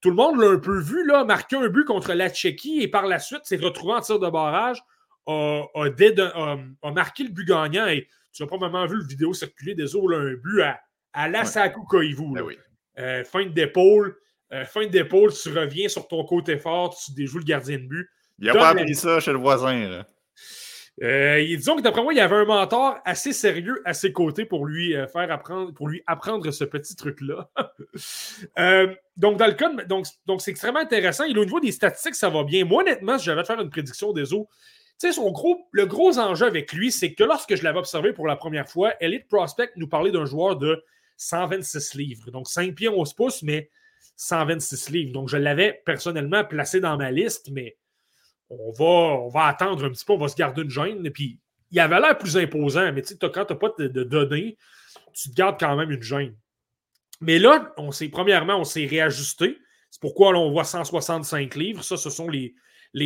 Tout le monde l'a un peu vu, là, marquer un but contre la Tchéquie et par la suite s'est retrouvé en tir de barrage, a, marqué le but gagnant et tu as probablement vu le vidéo circuler des eaux, un but à, à l'Asaku Koivu. Ben fin d'épaule, euh, fin d'épaule, tu reviens sur ton côté fort, tu déjoues le gardien de but. Il n'a pas appris ça chez le voisin. Euh, disons que d'après moi, il y avait un mentor assez sérieux à ses côtés pour lui euh, faire apprendre, pour lui apprendre ce petit truc-là. donc, dans le cas, donc, donc c'est extrêmement intéressant. Et au niveau des statistiques, ça va bien. Moi, honnêtement, si j'avais à faire une prédiction des eaux, tu sais, son gros, le gros enjeu avec lui, c'est que lorsque je l'avais observé pour la première fois, Elite Prospect nous parlait d'un joueur de 126 livres. Donc 5 pieds 11 pouces, mais 126 livres. Donc, je l'avais personnellement placé dans ma liste, mais on va, attendre un petit peu, on va se garder une gêne. Puis, il avait l'air plus imposant, mais tu sais, quand tu n'as pas de, données, tu te gardes quand même une gêne. Mais là, on premièrement, on s'est réajusté. C'est pourquoi on voit 165 livres. Ça, ce sont les,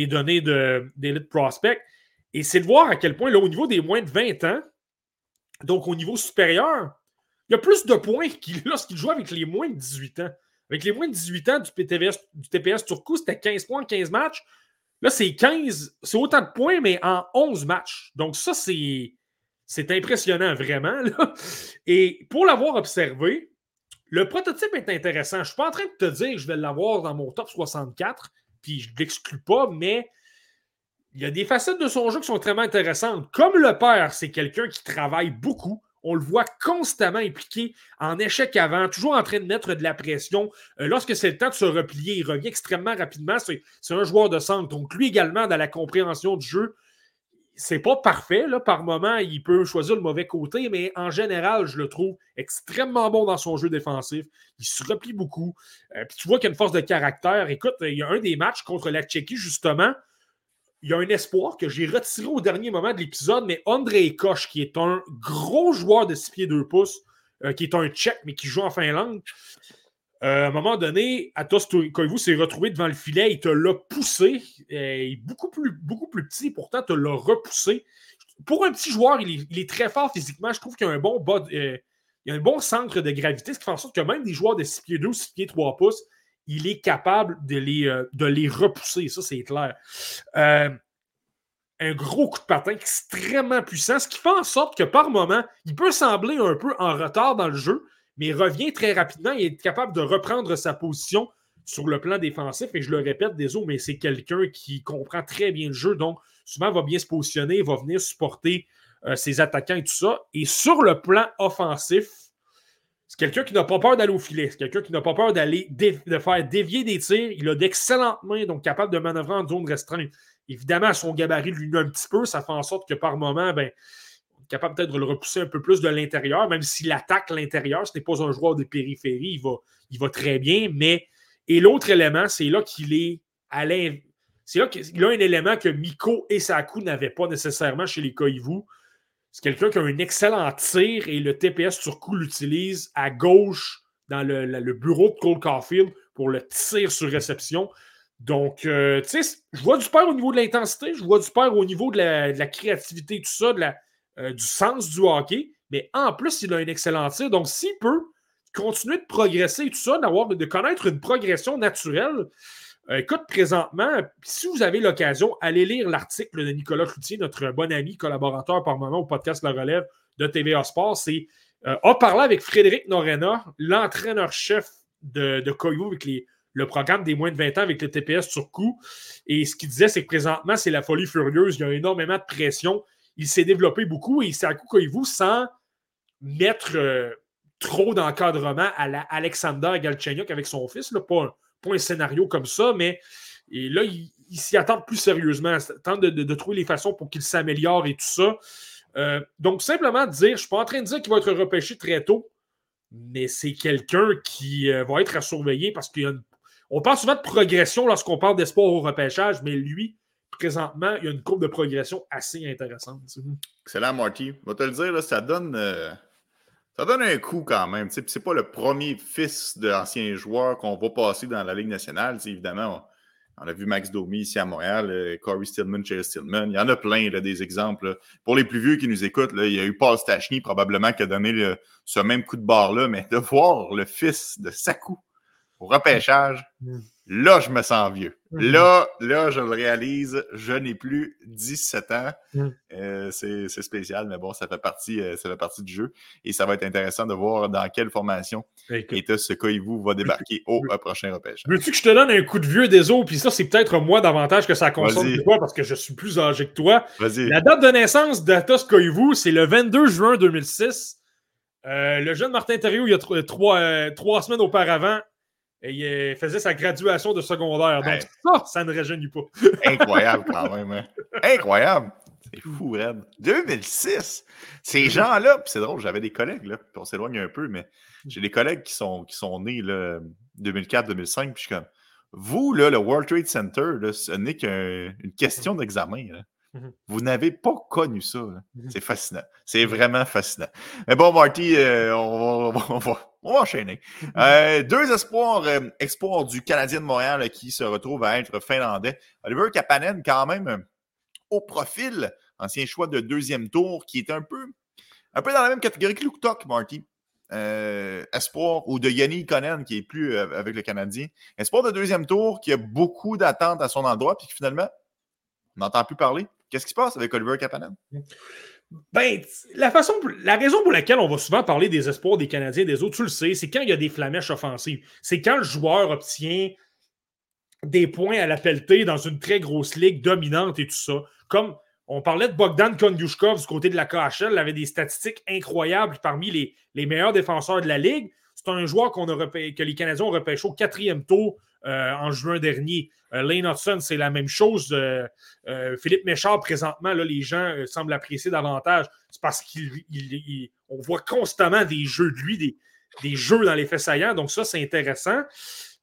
données d'Elite Prospect. Et c'est de voir à quel point, là, au niveau des moins de 20 ans, donc au niveau supérieur, il y a plus de points qu'il, lorsqu'il joue avec les moins de 18 ans. Avec les moins de 18 ans du, du TPS Turcou, c'était 15 points en 15 matchs. Là, c'est 15, c'est autant de points, mais en 11 matchs. Donc, ça, c'est, impressionnant, vraiment. Et pour l'avoir observé, le prototype est intéressant. Je ne suis pas en train de te dire que je vais l'avoir dans mon top 64, puis je ne l'exclus pas, mais il y a des facettes de son jeu qui sont extrêmement intéressantes. Comme le père, c'est quelqu'un qui travaille beaucoup. On le voit constamment impliqué en échec avant, toujours en train de mettre de la pression. Euh, lorsque c'est le temps de se replier, il revient extrêmement rapidement. C'est un joueur de centre. Donc, lui également, dans la compréhension du jeu, c'est pas parfait. Là. Par moment, il peut choisir le mauvais côté, mais en général, je le trouve extrêmement bon dans son jeu défensif. Il se replie beaucoup. Euh, puis tu vois qu'il a une force de caractère. Écoute, il y a un des matchs contre la Tchéquie, justement il y a un espoir que j'ai retiré au dernier moment de l'épisode, mais André Koch, qui est un gros joueur de 6 pieds 2 pouces, euh, qui est un tchèque, mais qui joue en Finlande, euh, à un moment donné, Atos Koivu s'est retrouvé devant le filet, il te l'a poussé, euh, beaucoup, plus, beaucoup plus petit, pourtant, te l'a repoussé. Pour un petit joueur, il est, très fort physiquement. Je trouve qu'il y a un bon bas, il a un bon centre de gravité, ce qui fait en sorte que même des joueurs de 6 pieds 2, 6 pieds 3 pouces, il est capable de les, euh, de les repousser. Ça, c'est clair. Euh, un gros coup de patin extrêmement puissant, ce qui fait en sorte que par moment, il peut sembler un peu en retard dans le jeu, mais revient très rapidement et est capable de reprendre sa position sur le plan défensif. Et je le répète, désolé, mais c'est quelqu'un qui comprend très bien le jeu, donc souvent va bien se positionner, va venir supporter euh, ses attaquants et tout ça. Et sur le plan offensif, c'est quelqu'un qui n'a pas peur d'aller au filet. C'est quelqu'un qui n'a pas peur d'aller de faire dévier des tirs. Il a d'excellentes mains, donc capable de manœuvrer en zone restreinte. Évidemment, son gabarit lui un petit peu, ça fait en sorte que par moment, ben, est capable peut-être de le repousser un peu plus de l'intérieur, même s'il attaque l'intérieur. Ce n'est pas un joueur de périphérie, il va, il va très bien. Mais et l'autre élément, c'est là qu'il est à C'est là qu'il a un élément que Miko et Saku n'avaient pas nécessairement chez les Koivu c'est quelqu'un qui a un excellent tir et le TPS sur coup l'utilise à gauche dans le, bureau de Cole Caulfield pour le tir sur réception. Donc, euh, tu sais, je vois du père au niveau de l'intensité, je vois du père au niveau de la, créativité, tout ça, de la, euh, du sens du hockey, mais en plus, il a un excellent tir. Donc, s'il peut continuer de progresser et tout ça, d'avoir, de connaître une progression naturelle, écoute, présentement, si vous avez l'occasion, allez lire l'article de Nicolas Cloutier, notre bon ami, collaborateur par moment au podcast La Relève de TVA Sport. C'est euh, a parlé avec Frédéric Norena, l'entraîneur-chef de, de avec le programme des moins de 20 ans avec le TPS sur coup. Et ce qu'il disait, c'est que présentement, c'est la folie furieuse. Il y a énormément de pression. Il s'est développé beaucoup et c'est à coup Koivu sans mettre euh, trop d'encadrement à Alexander Galchenyuk avec son fils. Là, pas, pas un scénario comme ça, mais et là, il, s'y attend plus sérieusement. Il tente de, trouver les façons pour qu'il s'améliore et tout ça. Euh, donc, simplement dire, je ne suis pas en train de dire qu'il va être repêché très tôt, mais c'est quelqu'un qui euh, va être à surveiller parce qu'on parle souvent de progression lorsqu'on parle d'espoir au repêchage, mais lui, présentement, il y a une courbe de progression assez intéressante. Excellent, Marty. Je vais te le dire, ça donne. Euh, ça donne un coup quand même. C'est pas le premier fils d'ancien joueur qu'on va passer dans la Ligue nationale. évidemment, on, a vu Max Domi ici à Montréal, euh, Corey Stillman, Jerry Stillman. Il y en a plein là, des exemples. Pour les plus vieux qui nous écoutent, il y a eu Paul Stachny probablement qui a donné ce même coup de barre-là, mais de voir le fils de Sakou au repêchage, mm. Là, je me sens vieux. Mhm. Là, là, je le réalise, je n'ai plus 17 ans. Mhm. Euh, c'est spécial, mais bon, ça fait, partie, euh, ça fait partie du jeu. Et ça va être intéressant de voir dans quelle formation Eta vous va débarquer au prochain repêchage. Veux-tu que je te donne un coup de vieux des eaux? Puis ça, c'est peut-être moi davantage que ça concerne toi parce que je suis plus âgé que toi. La date de naissance d'Ata Koivu, c'est le 22 juin 2006. Euh, le jeune Martin Thériault, il y a trois, trois semaines auparavant, et il faisait sa graduation de secondaire. Donc, ça, ça ne rajeunit pas. Incroyable, quand même. Hein. Incroyable. C'est fou, Red. 2006. Ces gens-là, c'est drôle, j'avais des collègues, là, puis on s'éloigne un peu, mais j'ai des collègues qui sont, qui sont nés 2004-2005, puis je suis comme, vous, là, le World Trade Center, là, ce n'est qu'une question d'examen. Mhm. Vous n'avez pas connu ça. Mhm. C'est fascinant. C'est vraiment fascinant. Mais bon, Marty, euh, on, va, enchaîner. Mhm. Euh, deux espoirs, euh, espoirs du Canadien de Montréal qui se retrouvent à être finlandais. Oliver Kapanen, quand même, au profil, ancien choix de deuxième tour, qui est un peu, un peu dans la même catégorie que Luke Tuck, Marty. espoir, ou de Yanni Konen, qui est plus avec le Canadien. Espoir de deuxième tour, qui a beaucoup d'attentes à son endroit, puis qui finalement, on n'entend plus parler. Qu'est-ce qui se passe avec Oliver Kapanen? Ben, la, façon, la raison pour laquelle on va souvent parler des espoirs des Canadiens et des autres, tu le sais, c'est quand il y a des flamèches offensives. C'est quand le joueur obtient des points à la pelletée dans une très grosse ligue dominante et tout ça. Comme on parlait de Bogdan Konyushkov du côté de la KHL, il avait des statistiques incroyables parmi les, les meilleurs défenseurs de la ligue. C'est un joueur qu'on a que les Canadiens ont repêché au quatrième tour euh, en juin dernier. Euh, Lane Hudson, c'est la même chose. Euh, Philippe Méchard, présentement, là, les gens semblent apprécier davantage. C'est parce qu'on voit constamment des jeux de lui, des, jeux dans les faits. Donc, ça, c'est intéressant.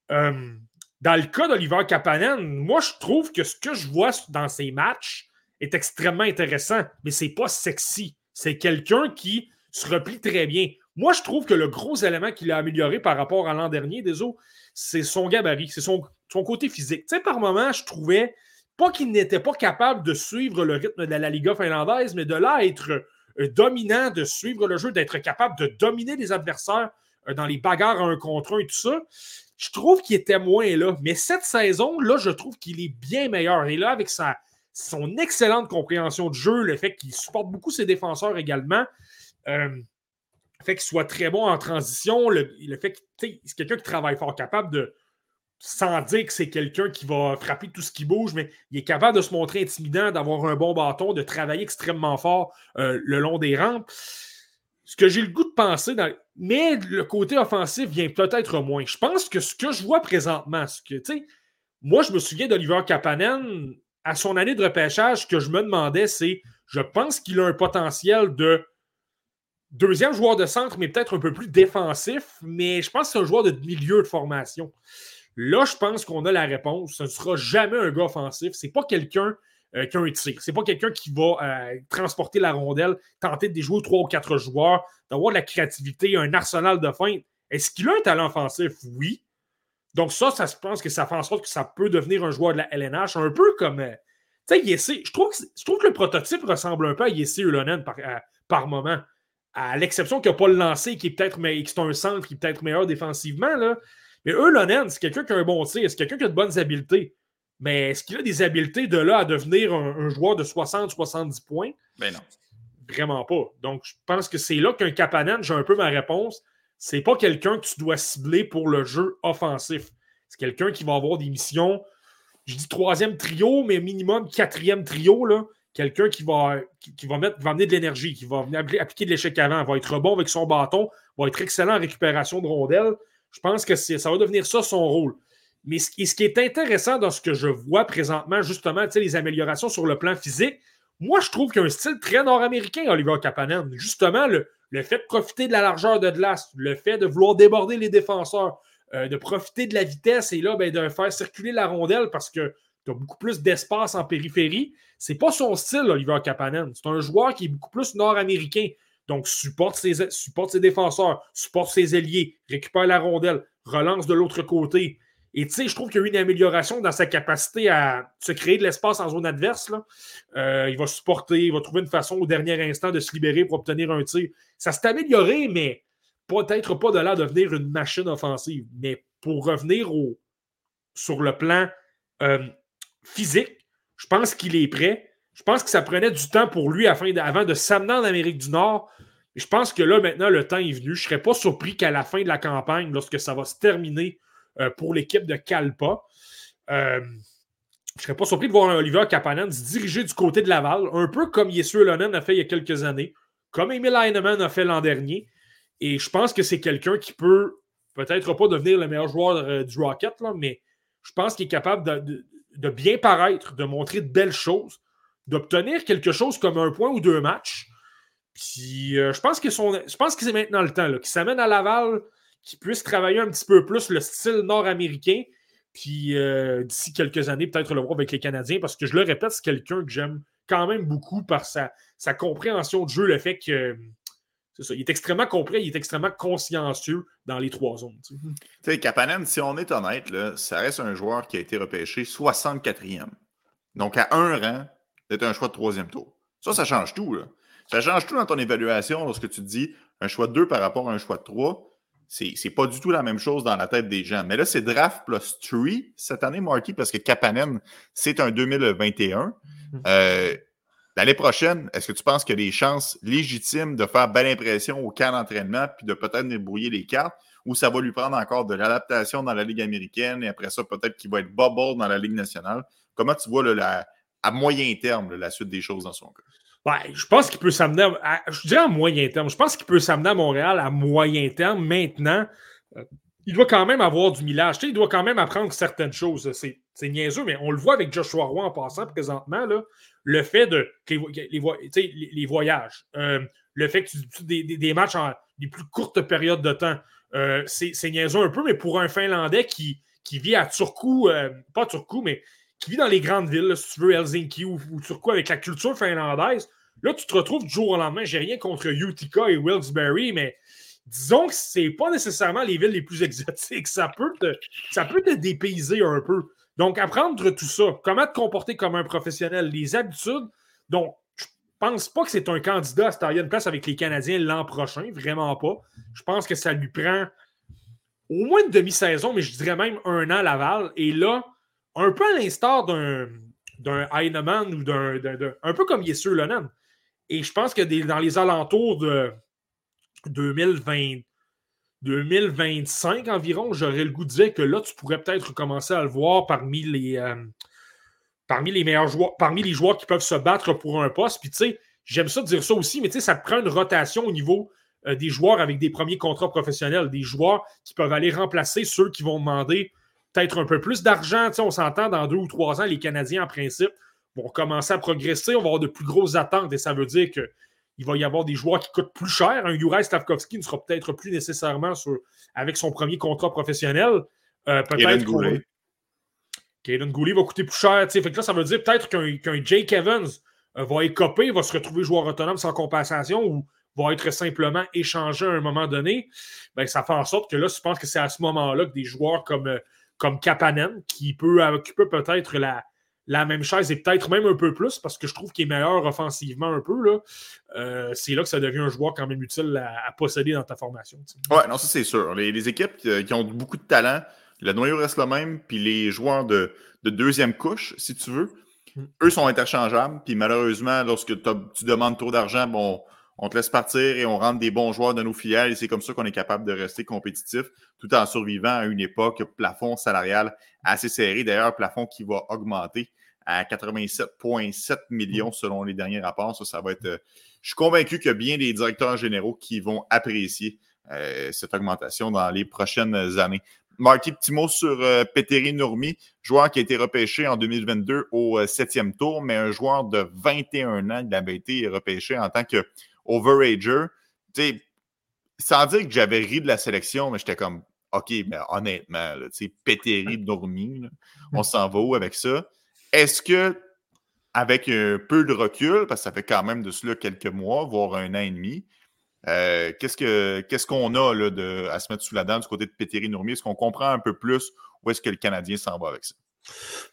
dans le cas d'Oliver Kapanen, moi, je trouve que ce que je vois dans ses matchs est extrêmement intéressant, mais c'est pas sexy. C'est quelqu'un qui se replie très bien. Moi, je trouve que le gros élément qu'il a amélioré par rapport à l'an dernier, des c'est son gabarit, c'est son, son, côté physique. Tu sais, par moment, je trouvais pas qu'il n'était pas capable de suivre le rythme de la Liga finlandaise, mais de là être euh, dominant, de suivre le jeu, d'être capable de dominer les adversaires euh, dans les bagarres un contre un et tout ça. Je trouve qu'il était moins là. Mais cette saison, là, je trouve qu'il est bien meilleur. Et là, avec sa, son excellente compréhension de jeu, le fait qu'il supporte beaucoup ses défenseurs également, euh, fait qu'il soit très bon en transition, le, fait que c'est quelqu'un qui travaille fort, capable de, sans dire que c'est quelqu'un qui va frapper tout ce qui bouge, mais il est capable de se montrer intimidant, d'avoir un bon bâton, de travailler extrêmement fort euh, le long des rampes. Ce que j'ai le goût de penser, mais le côté offensif vient peut-être moins. Je pense que ce que je vois présentement, ce que, moi, je me souviens d'Oliver Kapanen, à son année de repêchage, ce que je me demandais, c'est je pense qu'il a un potentiel de Deuxième joueur de centre, mais peut-être un peu plus défensif, mais je pense que c'est un joueur de milieu de formation. Là, je pense qu'on a la réponse. Ce ne sera jamais un gars offensif. Ce n'est pas quelqu'un euh, qui a un tir. Ce n'est pas quelqu'un qui va euh, transporter la rondelle, tenter de déjouer trois ou quatre joueurs, d'avoir de la créativité, un arsenal de feinte. Est-ce qu'il a un talent offensif? Oui. Donc, ça, ça se pense que ça fait en sorte que ça peut devenir un joueur de la LNH, un peu comme. Euh, tu sais, je trouve, je trouve que le prototype ressemble un peu à Yessi Ulonen par, par moment à l'exception qu'il n'a pas le lancé, qui est peut-être qui un centre qui est peut-être meilleur défensivement. Là. Mais eux, Lonen, c'est quelqu'un qui a un bon tir, c'est quelqu'un qui a de bonnes habiletés. Mais est-ce qu'il a des habiletés de là à devenir un, joueur de 60-70 points? Ben non. Vraiment pas. Donc, je pense que c'est là qu'un Capanen, j'ai un peu ma réponse. C'est pas quelqu'un que tu dois cibler pour le jeu offensif. C'est quelqu'un qui va avoir des missions, je dis troisième trio, mais minimum quatrième trio, là, quelqu'un qui va, qui, va, amener de l'énergie, qui va venir appliquer de l'échec avant, va être bon avec son bâton, va être excellent en récupération de rondelles. Je pense que ça va devenir ça son rôle. Mais ce, qui est intéressant dans ce que je vois présentement, justement, les améliorations sur le plan physique, moi, je trouve qu'il y a un style très nord-américain, Oliver Kapanen. Justement, le, le, fait de profiter de la largeur de glace, le fait de vouloir déborder les défenseurs, euh, de profiter de la vitesse et là, ben, de faire circuler la rondelle parce que tu as beaucoup plus d'espace en périphérie. C'est pas son style, Oliver Kapanen. C'est un joueur qui est beaucoup plus nord-américain. Donc, supporte ses, supporte ses défenseurs, supporte ses ailiers, récupère la rondelle, relance de l'autre côté. Et tu sais, je trouve qu'il y a eu une amélioration dans sa capacité à se créer de l'espace en zone adverse. Euh, il va supporter, il va trouver une façon au dernier instant de se libérer pour obtenir un tir. Ça s'est amélioré, mais peut-être pas de là devenir une machine offensive. Mais pour revenir au, sur le plan euh, physique, je pense qu'il est prêt. Je pense que ça prenait du temps pour lui avant de s'amener en Amérique du Nord. je pense que là, maintenant, le temps est venu. Je ne serais pas surpris qu'à la fin de la campagne, lorsque ça va se terminer euh, pour l'équipe de Calpa, euh, je ne serais pas surpris de voir Oliver Kapanen se diriger du côté de Laval, un peu comme Yesue Lonen a fait il y a quelques années, comme Emil Heinemann a fait l'an dernier. Et je pense que c'est quelqu'un qui peut peut-être pas devenir le meilleur joueur euh, du Rocket, mais je pense qu'il est capable de, bien paraître, de montrer de belles choses, d'obtenir quelque chose comme un point ou deux matchs. Puis je pense que je pense que c'est maintenant le temps, qu'il s'amène à Laval, qu'il puisse travailler un petit peu plus le style nord-américain. Puis euh, d'ici quelques années, peut-être le voir avec les Canadiens, parce que je le répète, c'est quelqu'un que j'aime quand même beaucoup par sa, sa, compréhension de jeu, le fait que. C'est ça, il est extrêmement compris, il est extrêmement consciencieux dans les trois zones. Tu sais, Kapanen, si on est honnête, là, ça reste un joueur qui a été repêché 64e. Donc, à un rang, c'est un choix de troisième tour. Ça, ça change tout. Là. Ça change tout dans ton évaluation lorsque tu te dis un choix de 2 par rapport à un choix de 3 c'est pas du tout la même chose dans la tête des gens. Mais là, c'est draft plus 3 cette année, Marky, parce que Kapanen, c'est un 2021. Mhm. Euh, l'année prochaine, est-ce que tu penses qu'il y a des chances légitimes de faire belle impression au camp d'entraînement puis de peut-être débrouiller les cartes? Ou ça va lui prendre encore de l'adaptation dans la Ligue américaine et après ça, peut-être qu'il va être bubble dans la Ligue nationale? Comment tu vois à moyen terme la suite des choses dans son cas? je pense qu'il peut s'amener à, je moyen terme. Je pense qu'il peut s'amener à Montréal à moyen terme. Maintenant, euh, il doit quand même avoir du millage. il doit quand même apprendre certaines choses. C'est niaiseux, mais on le voit avec Joshua Roy en passant présentement. Là, le fait de les, voyages, euh, le fait que tu, des, des, matchs en les plus courtes périodes de temps, euh, c'est niaiseux un peu, mais pour un Finlandais qui, vit à Turku, pas Turku, mais qui vit dans les grandes villes, si tu veux, Helsinki ou, ou Turku, avec la culture finlandaise, Là, tu te retrouves du jour au lendemain. J'ai rien contre Utica et Wilkes-Barre, mais disons que c'est pas nécessairement les villes les plus exotiques. Ça peut te, ça peut te dépayser un peu. Donc, apprendre tout ça, comment te comporter comme un professionnel, les habitudes. Donc, je pense pas que c'est un candidat à se tailler une place avec les Canadiens l'an prochain, vraiment pas. Je pense que ça lui prend au moins une demi-saison, mais je dirais même un an Laval. Et là, un peu à l'instar d'un d'un Heinemann ou d'un, un peu comme Yessur Lonen. Et je pense que dans les alentours de 2020, 2025 environ, j'aurais le goût de dire que là, tu pourrais peut-être commencer à le voir parmi les, euh, parmi les meilleurs joueurs, parmi les joueurs qui peuvent se battre pour un poste. Puis tu sais, j'aime ça dire ça aussi, mais tu sais, ça prend une rotation au niveau euh, des joueurs avec des premiers contrats professionnels, des joueurs qui peuvent aller remplacer ceux qui vont demander peut-être un peu plus d'argent. Tu sais, on s'entend dans deux ou trois ans, les Canadiens, en principe, vont commencer à progresser, on va avoir de plus grosses attentes et ça veut dire qu'il va y avoir des joueurs qui coûtent plus cher. Un Juraj Stavkovski ne sera peut-être plus nécessairement avec son premier contrat professionnel. Euh, peut-être Goulet. Kaden Goulet va coûter plus cher. Fait que là, ça veut dire peut-être qu'un Jake Evans euh, va écoper, va se retrouver joueur autonome sans compensation ou va être simplement échangé à un moment donné. Ben, ça fait en sorte que là, je pense que c'est à ce moment-là que des joueurs comme, euh, comme Kapanen, qui peut occuper peut-être la, la même chaise et peut-être même un peu plus parce que je trouve qu'il est meilleur offensivement un peu. Là. Euh, c'est là que ça devient un joueur quand même utile à, posséder dans ta formation. Oui, non, ça c'est sûr. Les, équipes euh, qui ont beaucoup de talent, le noyau reste le même, puis les joueurs de, deuxième couche, si tu veux, mm. eux sont interchangeables. Puis malheureusement, lorsque tu demandes trop d'argent, bon, on te laisse partir et on rentre des bons joueurs dans nos filiales et c'est comme ça qu'on est capable de rester compétitif tout en survivant à une époque plafond salarial assez serré. D'ailleurs, plafond qui va augmenter à 87,7 millions selon les derniers rapports. Ça, ça va être. Euh, je suis convaincu qu'il y a bien des directeurs généraux qui vont apprécier euh, cette augmentation dans les prochaines années. Marty, petit mot sur euh, Petteri Nourmi, joueur qui a été repêché en 2022 au septième tour, mais un joueur de 21 ans, il avait été repêché en tant que overager. sans dire que j'avais ri de la sélection, mais j'étais comme, OK, mais honnêtement, Petteri Nourmi, on s'en va où avec ça? Est-ce que, avec un peu de recul, parce que ça fait quand même de cela quelques mois, voire un an et demi, euh, qu'est-ce qu'on a là, de, à se mettre sous la dent du côté de Péteri Nourmier? Est-ce qu'on comprend un peu plus où est-ce que le Canadien s'en va avec ça?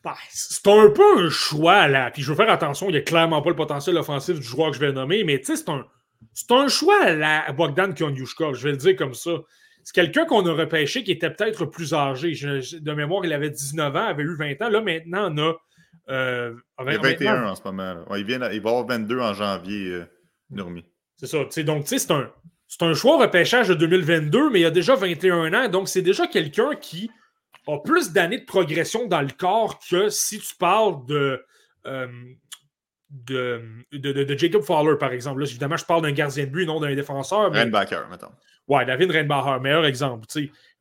Ben, c'est un peu un choix là. Puis je veux faire attention, il n'y a clairement pas le potentiel offensif du joueur que je vais nommer, mais tu sais, c'est un, un choix à la Bogdan Konyushka, je vais le dire comme ça. C'est quelqu'un qu'on a repêché qui était peut-être plus âgé. de mémoire, il avait 19 ans, avait eu 20 ans. Là, maintenant, on a. Euh, il a 21 en ce moment. il, vient, il, va avoir 22 en janvier, euh. C'est ça. donc, tu sais, c'est un, un choix repêchage de 2022, mais il a déjà 21 ans. Donc, c'est déjà quelqu'un qui a plus d'années de progression dans le corps que si tu parles de. Euh, de, de, Jacob Fowler, par exemple. Là, évidemment, je parle d'un gardien de but, non d'un défenseur. Mais... Reinbacher, mettons. Ouais, David Reinbacher, meilleur exemple.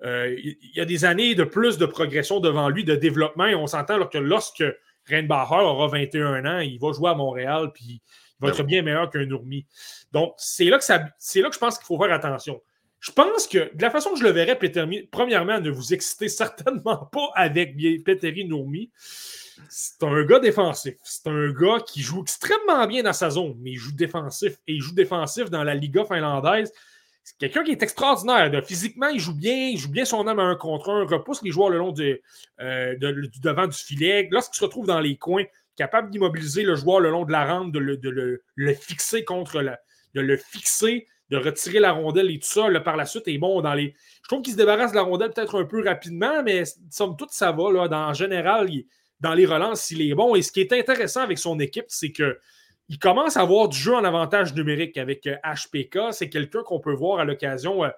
Euh, il y a des années de plus de progression devant lui, de développement, et on s'entend que lorsque Reinbacher aura 21 ans, il va jouer à Montréal, puis il va ben être bien meilleur qu'un Nourmi. Donc, c'est là, que ça, là que je pense qu'il faut faire attention. Je pense que, de la façon que je le verrais, premièrement, ne vous excitez certainement pas avec Petteri Nourmi. C'est un gars défensif. C'est un gars qui joue extrêmement bien dans sa zone, mais il joue défensif. Et il joue défensif dans la Liga finlandaise. C'est quelqu'un qui est extraordinaire. Physiquement, il joue bien, il joue bien son âme à un contre un, repousse les joueurs le long euh, du devant du filet. Lorsqu'il se retrouve dans les coins, capable d'immobiliser le joueur le long de la rampe, de le, fixer contre de le fixer, de retirer la rondelle et tout ça. par la suite, est bon dans les. Je trouve qu'il se débarrasse de la rondelle peut-être un peu rapidement, mais somme toute, ça va. Dans, en général, dans les relances, il est bon. Et ce qui est intéressant avec son équipe, c'est que il commence à avoir du jeu en avantage numérique avec HPK. Euh, c'est quelqu'un qu'on peut voir à l'occasion. Euh,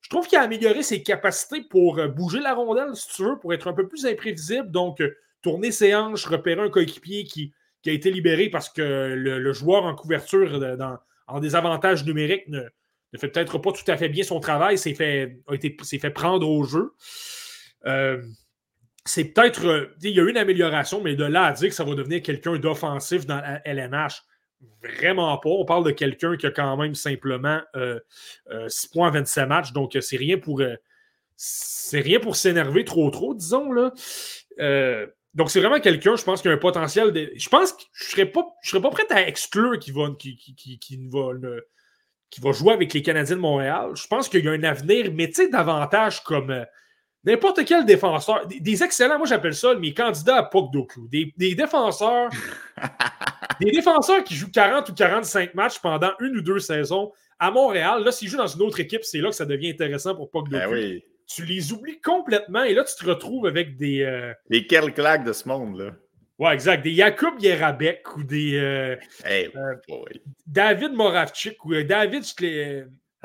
je trouve qu'il a amélioré ses capacités pour euh, bouger la rondelle, si tu veux, pour être un peu plus imprévisible. Donc, tourner ses hanches, repérer un coéquipier qui, a été libéré parce que le, joueur en couverture en désavantage numérique ne, fait peut-être pas tout à fait bien son travail, s'est fait, fait prendre au jeu. c'est peut-être. il y a eu une amélioration, mais de là à dire que ça va devenir quelqu'un d'offensif dans la LNH, Vraiment pas. On parle de quelqu'un qui a quand même simplement 6 euh, euh, points en 27 matchs. Donc, c'est rien pour. Euh, c'est rien pour s'énerver trop trop, disons. Là. donc, c'est vraiment quelqu'un, je pense, qui a un potentiel. De... Je pense que je ne serais, pas, prêt à exclure qu'il va, qui, qui, va, va jouer avec les Canadiens de Montréal. Je pense qu'il y a un avenir, mais tu sais, davantage comme n'importe quel défenseur. Des, excellents, moi j'appelle ça mes candidats à Puck Des, des défenseurs Des défenseurs qui jouent 40 ou 45 matchs pendant une ou deux saisons à Montréal, là, s'ils jouent dans une autre équipe, c'est là que ça devient intéressant pour Puck ben Tu les oublies complètement et là, tu te retrouves avec des. Euh... Les quelles claques de ce monde, là. Ouais, exact. Des Jakub Yerabek ou des. Euh, euh, David Moravchik ou euh, David.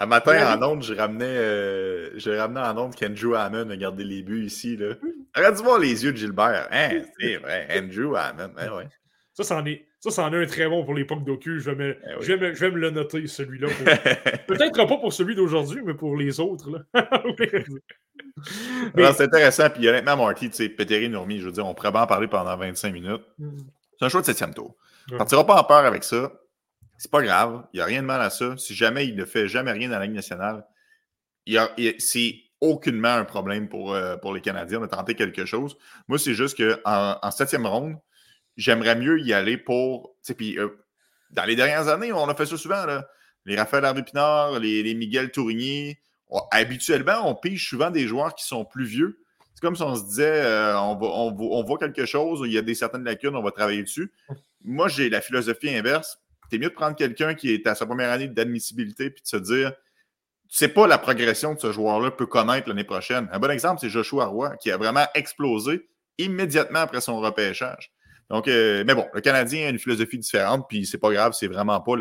Un matin, en onde, j'ai ramené, j'ai ramené en onde qu'Andrew Hammond a gardé les buts ici. Là. Regarde voir les yeux de Gilbert. Hein, c'est vrai, Andrew Hammond. Ben ouais. Ça, c'en est, ça, c'en est un très bon pour l'époque d'Ocu. Je, vais me, je, vais me, le noter, celui-là. Peut-être pas pour celui d'aujourd'hui, mais pour les autres. C'est intéressant. Puis honnêtement, Marty, tu sais, Péteri Nourmi, je veux dire, on pourrait en parler pendant 25 minutes. Mm. C'est un choix de septième tour. On ne partira pas en peur avec ça. C'est pas grave. Il n'y a rien de mal à ça. Si jamais il ne fait jamais rien dans la Ligue nationale, c'est aucunement un problème pour, euh, pour les Canadiens de tenter quelque chose. Moi, c'est juste qu'en en septième ronde, j'aimerais mieux y aller pour. Euh, dans les dernières années, on a fait ça souvent. Là. Les Raphaël Harvey-Pinard, les, Miguel Tourigny. habituellement, on pige souvent des joueurs qui sont plus vieux. C'est comme si on se disait euh, on, on, voit quelque chose, il y a des certaines lacunes, on va travailler dessus. Moi, j'ai la philosophie inverse. C'est mieux de prendre quelqu'un qui est à sa première année d'admissibilité puis de se dire tu sais pas la progression que ce joueur-là peut connaître l'année prochaine. Un bon exemple, c'est Joshua Roy, qui a vraiment explosé immédiatement après son repêchage. Donc, euh, mais bon, le Canadien a une philosophie différente, puis c'est pas grave, c'est vraiment pas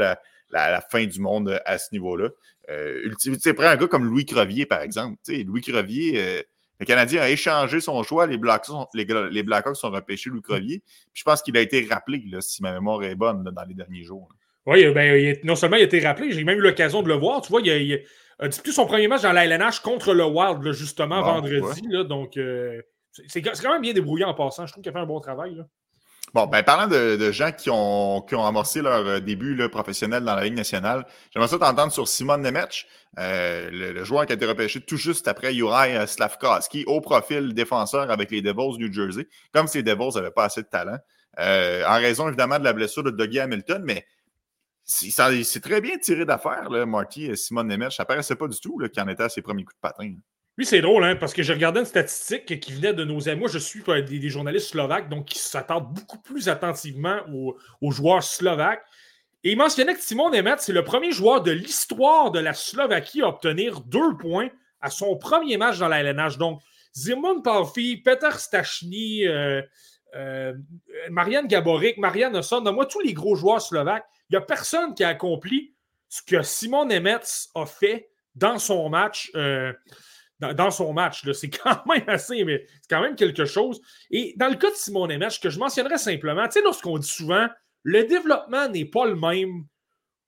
la, fin du monde à ce niveau-là. Euh, tu sais, prends un gars comme Louis Crevier, par exemple. Louis Crevier, euh, le Canadien a échangé son choix, les Blackhawks, les, les sont repêchés Louis Crevier. Puis je pense qu'il a été rappelé, là, si ma mémoire est bonne, dans les derniers jours. Oui, ben, non seulement il a été rappelé, j'ai même eu l'occasion de le voir. Tu vois, il a, disputé son premier match dans la LNH contre le Wild, justement, vendredi. Là, donc, c'est quand même bien débrouillé en passant. Je trouve qu'il a fait un bon travail. Là. Bon, ben parlant de, gens qui ont, qui ont amorcé leur euh, début là, professionnel dans la Ligue nationale, j'aimerais ça t'entendre sur Simon Nemec, euh, le, joueur qui a été repêché tout juste après Juraj Slavkovski, au profil défenseur avec les Devils New Jersey, comme si les Devils n'avaient pas assez de talent. en raison évidemment de la blessure de Dougie Hamilton, mais c'est très bien tiré d'affaire, Marty Simon Nemeth. Ça paraissait pas du tout qu'il en était à ses premiers coups de patin. Oui, c'est drôle, hein, parce que j'ai regardé une statistique qui venait de nos amis. Moi, je suis des, journalistes slovaques, donc qui s'attendent beaucoup plus attentivement aux, joueurs slovaques. Et il mentionnait que Simon Nemeth, c'est le premier joueur de l'histoire de la Slovaquie à obtenir deux points à son premier match dans la LNH. Donc, Zimon Palfi, Peter Stachny, euh, euh, Marianne Gaborik, Marianne Osson, moi tous les gros joueurs slovaques. N'y a personne qui a accompli ce que Simon Nemeth a fait dans son match. Euh, dans, son match. C'est quand même assez, mais c'est quand même quelque chose. Et dans le cas de Simon Nemeth, ce que je mentionnerais simplement, tu sais, lorsqu'on dit souvent, le développement n'est pas le même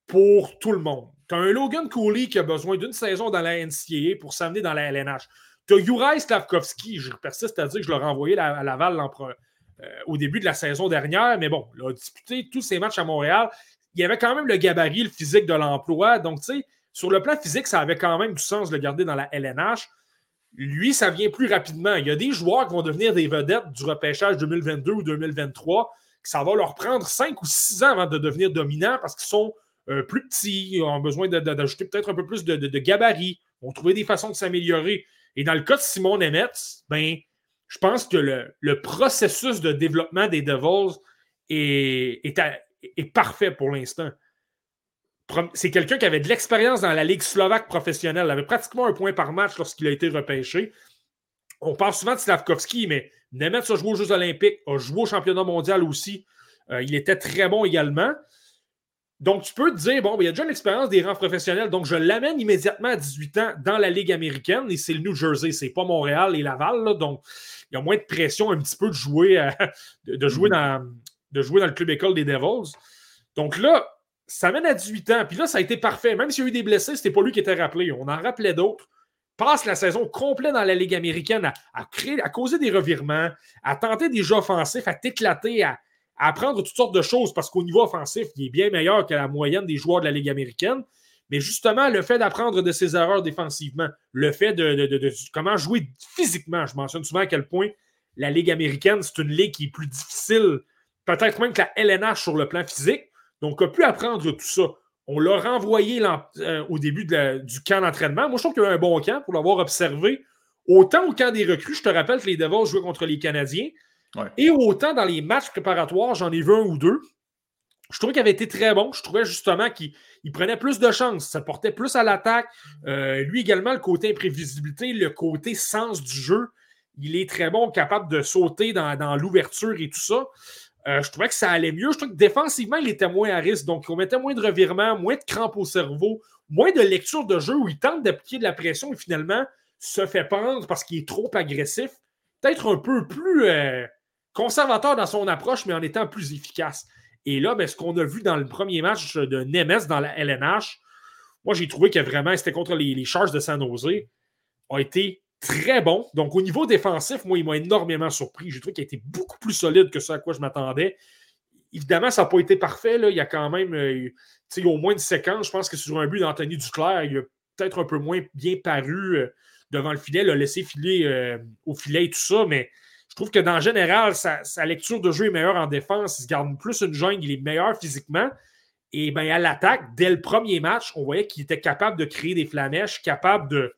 pour tout le monde. Tu as un Logan Cooley qui a besoin d'une saison dans la NCAA pour s'amener dans la LNH. Tu as Juraj Slavkovski, je persiste à dire que je l'ai renvoyé à Laval euh, au début de la saison dernière, mais bon, il a disputé tous ses matchs à Montréal. Il y avait quand même le gabarit, le physique de l'emploi. Donc, tu sais, sur le plan physique, ça avait quand même du sens de le garder dans la LNH. Lui, ça vient plus rapidement. Il y a des joueurs qui vont devenir des vedettes du repêchage 2022 ou 2023, que ça va leur prendre 5 ou 6 ans avant de devenir dominants parce qu'ils sont euh, plus petits, ont besoin d'ajouter peut-être un peu plus de, gabarit, vont trouver des façons de s'améliorer. Et dans le cas de Simon Nemeth, ben, je pense que le, processus de développement des Devils est, est parfait pour l'instant c'est quelqu'un qui avait de l'expérience dans la Ligue slovaque professionnelle. Il avait pratiquement un point par match lorsqu'il a été repêché. On parle souvent de Slavkovski, mais Nemeth a joué aux Jeux Olympiques, a joué au championnat mondial aussi. Euh, il était très bon également. Donc, tu peux te dire, bon, il y a déjà l'expérience des rangs professionnels, donc je l'amène immédiatement à 18 ans dans la Ligue américaine, et c'est le New Jersey, c'est pas Montréal et Laval, donc il y a moins de pression un petit peu de jouer, euh, de, jouer mm-hmm. dans, de jouer dans le club école des Devils. Donc là, ça mène à 18 ans. Puis là, ça a été parfait. Même s'il y a eu des blessés, c'était pas lui qui était rappelé. On en rappelait d'autres. Passe la saison complète dans la Ligue américaine à, causer des revirements, à tenter des jeux offensifs, à t'éclater, à, apprendre toutes sortes de choses parce qu'au niveau offensif, il est bien meilleur que la moyenne des joueurs de la Ligue américaine. Mais justement, le fait d'apprendre de ses erreurs défensivement, le fait de, comment jouer physiquement, je mentionne souvent à quel point la Ligue américaine, c'est une ligue qui est plus difficile, peut-être même que la LNH sur le plan physique, donc, on a pu apprendre tout ça. On l'a renvoyé euh, au début du camp d'entraînement. Moi, je trouve qu'il y a eu un bon camp pour l'avoir observé. Autant au camp des recrues, je te rappelle que les Devils jouaient contre les Canadiens. Et autant dans les matchs préparatoires, j'en ai vu un ou deux. Je trouvais qu'il avait été très bon. Je trouvais justement qu'il prenait plus de chances. Ça portait plus à l'attaque. Euh, lui également, le côté imprévisibilité, le côté sens du jeu. Il est très bon, capable de sauter dans, dans l'ouverture et tout ça. Euh, je trouvais que ça allait mieux. Je trouvais que défensivement, il était moins à risque. Donc, on mettait moins de revirements, moins de crampes au cerveau, moins de lecture de jeu où il tente d'appliquer de la pression et finalement se fait prendre parce qu'il est trop agressif. Peut-être un peu plus euh, conservateur dans son approche, mais en étant plus efficace. Et là, ben, ce qu'on a vu dans le premier match de Nemes dans la LNH, moi, j'ai trouvé que vraiment, c'était contre les, les Charges de San Jose, a été très bon. Donc, au niveau défensif, moi, il m'a énormément surpris. J'ai trouvé qu'il a été beaucoup plus solide que ce à quoi je m'attendais. Évidemment, ça n'a pas été parfait. Là. Il y a quand même euh, au moins une séquence. Je pense que sur un but d'Anthony Duclair, il a peut-être un peu moins bien paru euh, devant le filet, il a laissé filer euh, au filet et tout ça, mais je trouve que dans général, sa, lecture de jeu est meilleure en défense. Il se garde plus une jungle, il est meilleur physiquement. Et bien, à l'attaque, dès le premier match, on voyait qu'il était capable de créer des flamèches, capable de,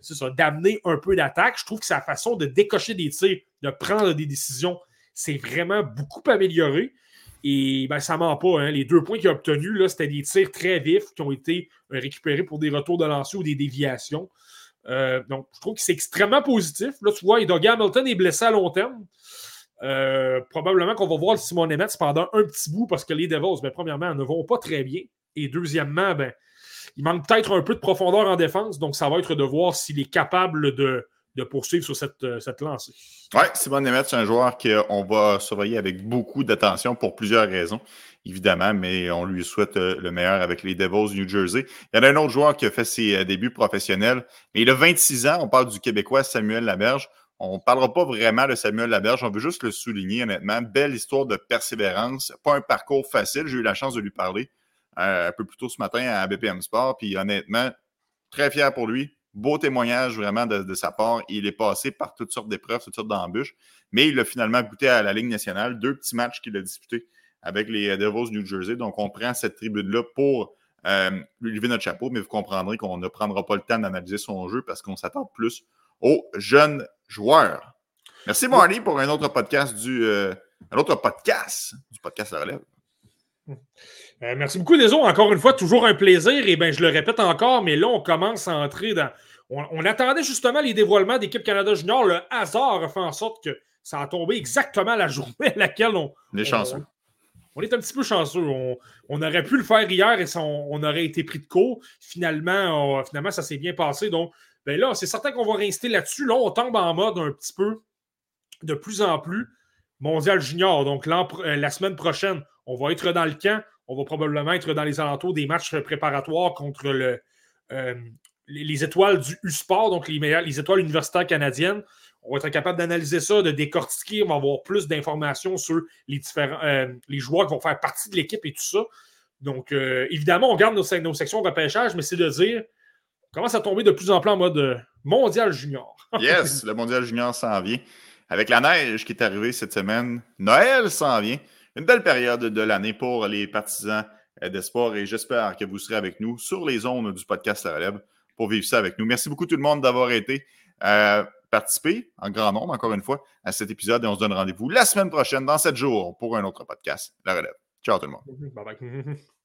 c'est ça, d'amener un peu d'attaque. Je trouve que sa façon de décocher des tirs, de prendre des décisions, c'est vraiment beaucoup amélioré. Et ben, ça ment pas. Hein. Les deux points qu'il a obtenus, c'était des tirs très vifs qui ont été euh, récupérés pour des retours de lancer ou des déviations. Euh, donc, je trouve que c'est extrêmement positif. Là, tu vois, Doug Hamilton est blessé à long terme. probablement qu'on va voir Simon Emmett pendant un petit bout parce que les Devils, ben, premièrement, ne vont pas très bien. Et deuxièmement, ben, il manque peut-être un peu de profondeur en défense, donc ça va être de voir s'il est capable de, poursuivre sur cette, euh, cette lancée. Oui, Simon Nemeth, c'est un joueur qu'on va surveiller avec beaucoup d'attention pour plusieurs raisons, évidemment, mais on lui souhaite euh, le meilleur avec les Devils New Jersey. Il y en a un autre joueur qui a fait ses euh, débuts professionnels, mais il a 26 ans. On parle du Québécois Samuel Laberge. On ne parlera pas vraiment de Samuel Laberge, on veut juste le souligner, honnêtement. Belle histoire de persévérance. Pas un parcours facile, j'ai eu la chance de lui parler. Euh, un peu plus tôt ce matin à BPM Sport. Puis honnêtement, très fier pour lui. Beau témoignage vraiment de, sa part. Il est passé par toutes sortes d'épreuves, toutes sortes d'embûches, mais il a finalement goûté à la Ligue nationale. Deux petits matchs qu'il a disputés avec les Devils New Jersey. Donc, on prend cette tribune-là pour euh, lui lever notre chapeau, mais vous comprendrez qu'on ne prendra pas le temps d'analyser son jeu parce qu'on s'attend plus aux jeunes joueurs. Merci, Marty, pour un autre podcast du, euh, un autre podcast du podcast La Relève. Euh, merci beaucoup, Deso. Encore une fois, toujours un plaisir. Et bien, je le répète encore, mais là, on commence à entrer dans. On, attendait justement les dévoilements d'équipe Canada Junior. Le hasard a fait en sorte que ça a tombé exactement la journée à laquelle on. On est chanceux. On, est un petit peu chanceux. On, aurait pu le faire hier et on, aurait été pris de court. Finalement, finalement ça s'est bien passé. Donc, ben là, c'est certain qu'on va rester là-dessus. Là, on tombe en mode un petit peu de plus en plus mondial junior. Donc, euh, la semaine prochaine, on va être dans le camp. On va probablement être dans les alentours des matchs préparatoires contre euh, les, étoiles du U-Sport, donc les, les étoiles universitaires canadiennes. On va être capable d'analyser ça, de décortiquer. On va avoir plus d'informations sur les euh, joueurs qui vont faire partie de l'équipe et tout ça. Donc, évidemment, on garde nos, sections repêchage, mais c'est de dire commence à tomber de plus en plus en mode mondial junior. yes, le mondial junior s'en vient. Avec la neige qui est arrivée cette semaine, Noël s'en vient. Une belle période de l'année pour les partisans euh, de sport et j'espère que vous serez avec nous sur les zones du podcast La Relève pour vivre ça avec nous. Merci beaucoup tout le monde d'avoir été euh, en grand nombre, encore une fois, à cet épisode et on se donne rendez-vous la semaine prochaine dans 7 jours pour un autre podcast La Relève. Ciao tout le monde. Bye bye.